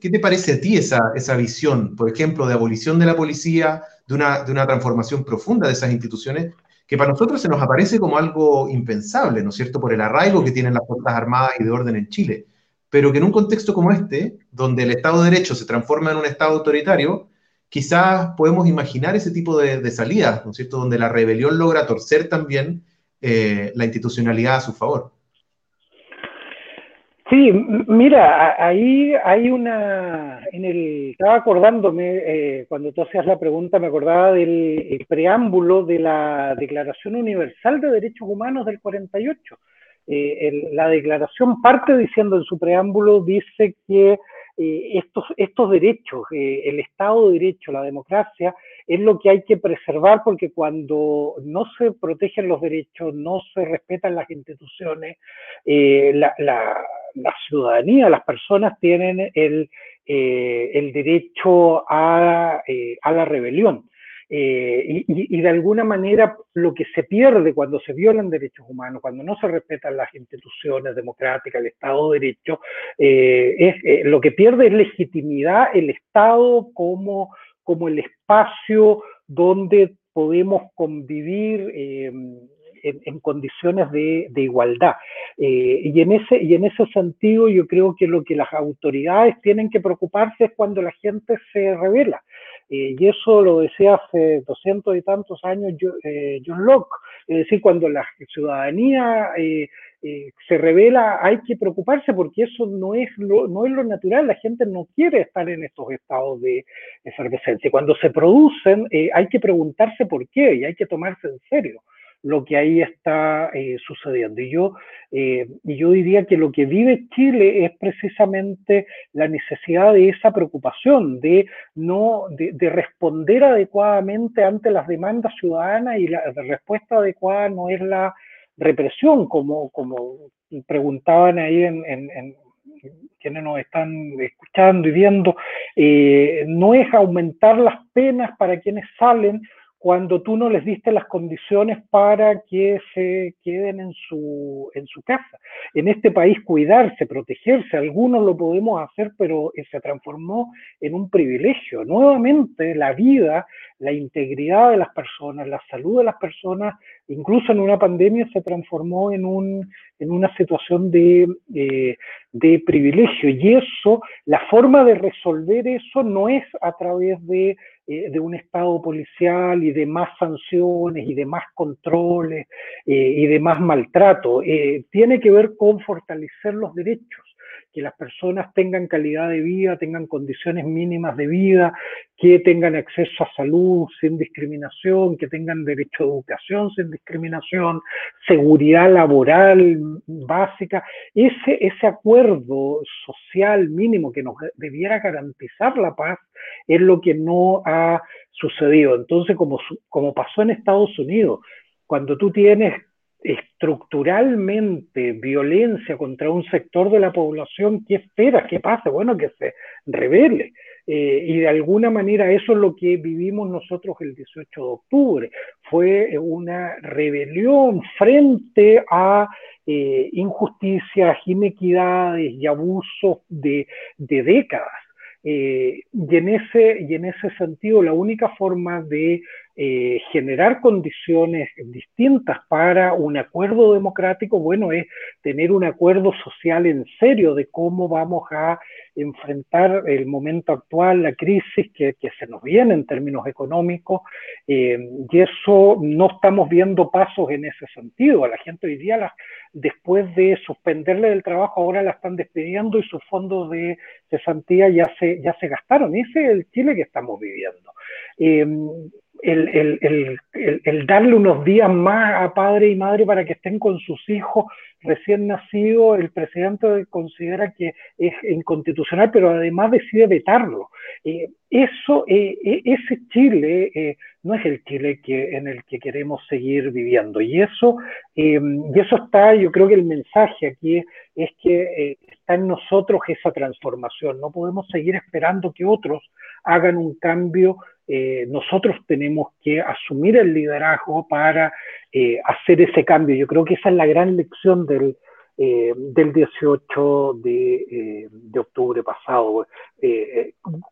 qué, te parece a ti esa, esa visión, por ejemplo, de abolición de la policía, de una, de una transformación profunda de esas instituciones que para nosotros se nos aparece como algo impensable, ¿no es cierto?, por el arraigo que tienen las Fuerzas Armadas y de orden en Chile, pero que en un contexto como este, donde el Estado de Derecho se transforma en un Estado autoritario, quizás podemos imaginar ese tipo de, salidas, ¿no es cierto?, donde la rebelión logra torcer también eh, la institucionalidad a su favor. Sí, mira, ahí hay una, en el, estaba acordándome, eh, cuando tú hacías la pregunta, me acordaba del preámbulo de la Declaración Universal de Derechos Humanos del 48. Eh, la declaración parte diciendo en su preámbulo, dice que eh, estos, estos derechos, el Estado de Derecho, la democracia, es lo que hay que preservar porque cuando no se protegen los derechos, no se respetan las instituciones, la, la ciudadanía, las personas tienen el, eh, el derecho a, eh, a, la rebelión. Eh, y, de alguna manera lo que se pierde cuando se violan derechos humanos, cuando no se respetan las instituciones democráticas, el Estado de Derecho, es, lo que pierde es legitimidad el Estado como, como el espacio donde podemos convivir en, condiciones de, igualdad. Eh, y, en ese, y en ese sentido yo creo que lo que las autoridades tienen que preocuparse es cuando la gente se revela. Eh, y eso lo decía hace doscientos y tantos años eh, John Locke, es decir, cuando la ciudadanía se revela hay que preocuparse porque eso no es, lo, no es lo natural, la gente no quiere estar en estos estados de efervescencia. Cuando se producen hay que preguntarse por qué y hay que tomarse en serio lo que ahí está eh, sucediendo. Y yo, eh, yo diría que lo que vive Chile es precisamente la necesidad de esa preocupación, de, no, de, responder adecuadamente ante las demandas ciudadanas y la, respuesta adecuada no es la represión, como, como preguntaban ahí en, en, quienes nos están escuchando y viendo, eh, no es aumentar las penas para quienes salen, cuando tú no les diste las condiciones para que se queden en su, en su casa. En este país cuidarse, protegerse, algunos lo podemos hacer, pero se transformó en un privilegio. Nuevamente la vida, la integridad de las personas, la salud de las personas, incluso en una pandemia se transformó en, un, en una situación de, eh, de privilegio. Y eso, la forma de resolver eso no es a través de eh, un Estado policial y de más sanciones y de más controles eh, y de más maltrato. Eh, tiene que ver con fortalecer los derechos que las personas tengan calidad de vida, tengan condiciones mínimas de vida, que tengan acceso a salud sin discriminación, que tengan derecho a educación sin discriminación, seguridad laboral básica. Ese, ese acuerdo social mínimo que nos debiera garantizar la paz es lo que no ha sucedido. Entonces, como, como pasó en Estados Unidos, cuando tú tienes estructuralmente violencia contra un sector de la población, ¿qué espera? ¿Qué pasa? Bueno, que se revele. Eh, y de alguna manera eso es lo que vivimos nosotros el 18 de octubre. Fue una rebelión frente a eh, injusticias, inequidades y abusos de, décadas. Eh, y, en ese, y en ese sentido, la única forma de eh, generar condiciones distintas para un acuerdo democrático, bueno, es tener un acuerdo social en serio de cómo vamos a enfrentar el momento actual, la crisis que, se nos viene en términos económicos, eh, y eso no estamos viendo pasos en ese sentido. A la gente hoy día, después de suspenderle el trabajo, ahora la están despidiendo y sus fondos de cesantía ya se, ya se gastaron. Ese es el Chile que estamos viviendo. Eh, el, darle unos días más a padre y madre para que estén con sus hijos recién nacidos, el presidente considera que es inconstitucional, pero además decide vetarlo. Eh, eso, eh, eh, ese Chile no es el Chile que, en el que queremos seguir viviendo. Y eso, y eso está, yo creo que el mensaje aquí es que está en nosotros esa transformación. No podemos seguir esperando que otros hagan un cambio eh, nosotros tenemos que asumir el liderazgo para eh, hacer ese cambio. Yo creo que esa es la gran lección del, eh, del 18 de, de octubre pasado.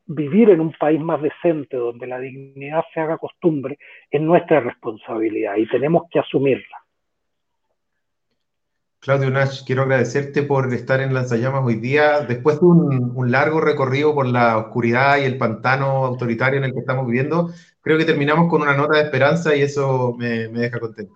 vivir en un país más decente, donde la dignidad se haga costumbre, es nuestra responsabilidad y tenemos que asumirla. Claudio Nash, quiero agradecerte por estar en Lanzallamas hoy día. Después de un, largo recorrido por la oscuridad y el pantano autoritario en el que estamos viviendo, creo que terminamos con una nota de esperanza y eso me, deja contento.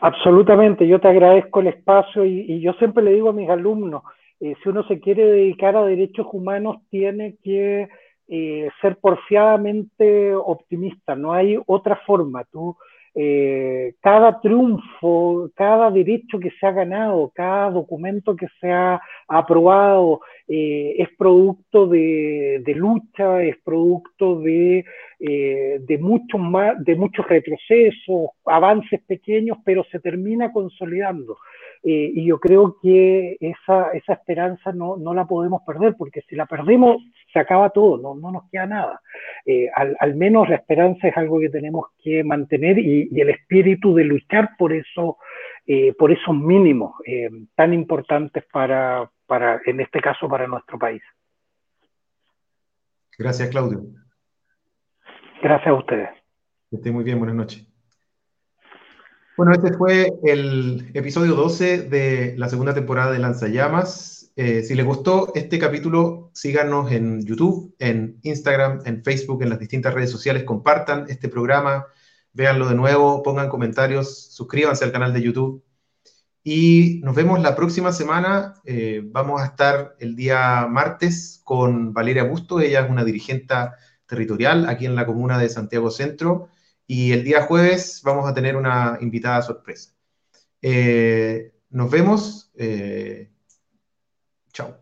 Absolutamente, yo te agradezco el espacio y, yo siempre le digo a mis alumnos, eh, si uno se quiere dedicar a derechos humanos, tiene que eh, ser porfiadamente optimista, no hay otra forma. Tú eh, cada triunfo, cada derecho que se ha ganado, cada documento que se ha aprobado eh, es producto de, lucha, es producto eh, de muchos retrocesos, avances pequeños, pero se termina consolidando. Eh, y yo creo que esa, esa esperanza no, no, la podemos perder, porque si la perdemos, se acaba todo, no, no nos queda nada. Eh, al, al, menos la esperanza es algo que tenemos que mantener y, y el espíritu de luchar por eso, eh, por esos mínimos tan importantes para, para, en este caso, para nuestro país. Gracias, Claudio. Gracias a ustedes. Que muy bien, buenas noches. Bueno, este fue el episodio 12 de la segunda temporada de Lanzallamas. Eh, si les gustó este capítulo, síganos en YouTube, en Instagram, en Facebook, en las distintas redes sociales, compartan este programa, véanlo de nuevo, pongan comentarios, suscríbanse al canal de YouTube. Y nos vemos la próxima semana. Eh, vamos a estar el día martes con Valeria Busto. Ella es una dirigente territorial aquí en la comuna de Santiago Centro y el día jueves vamos a tener una invitada sorpresa. Eh, nos vemos. Eh, chao.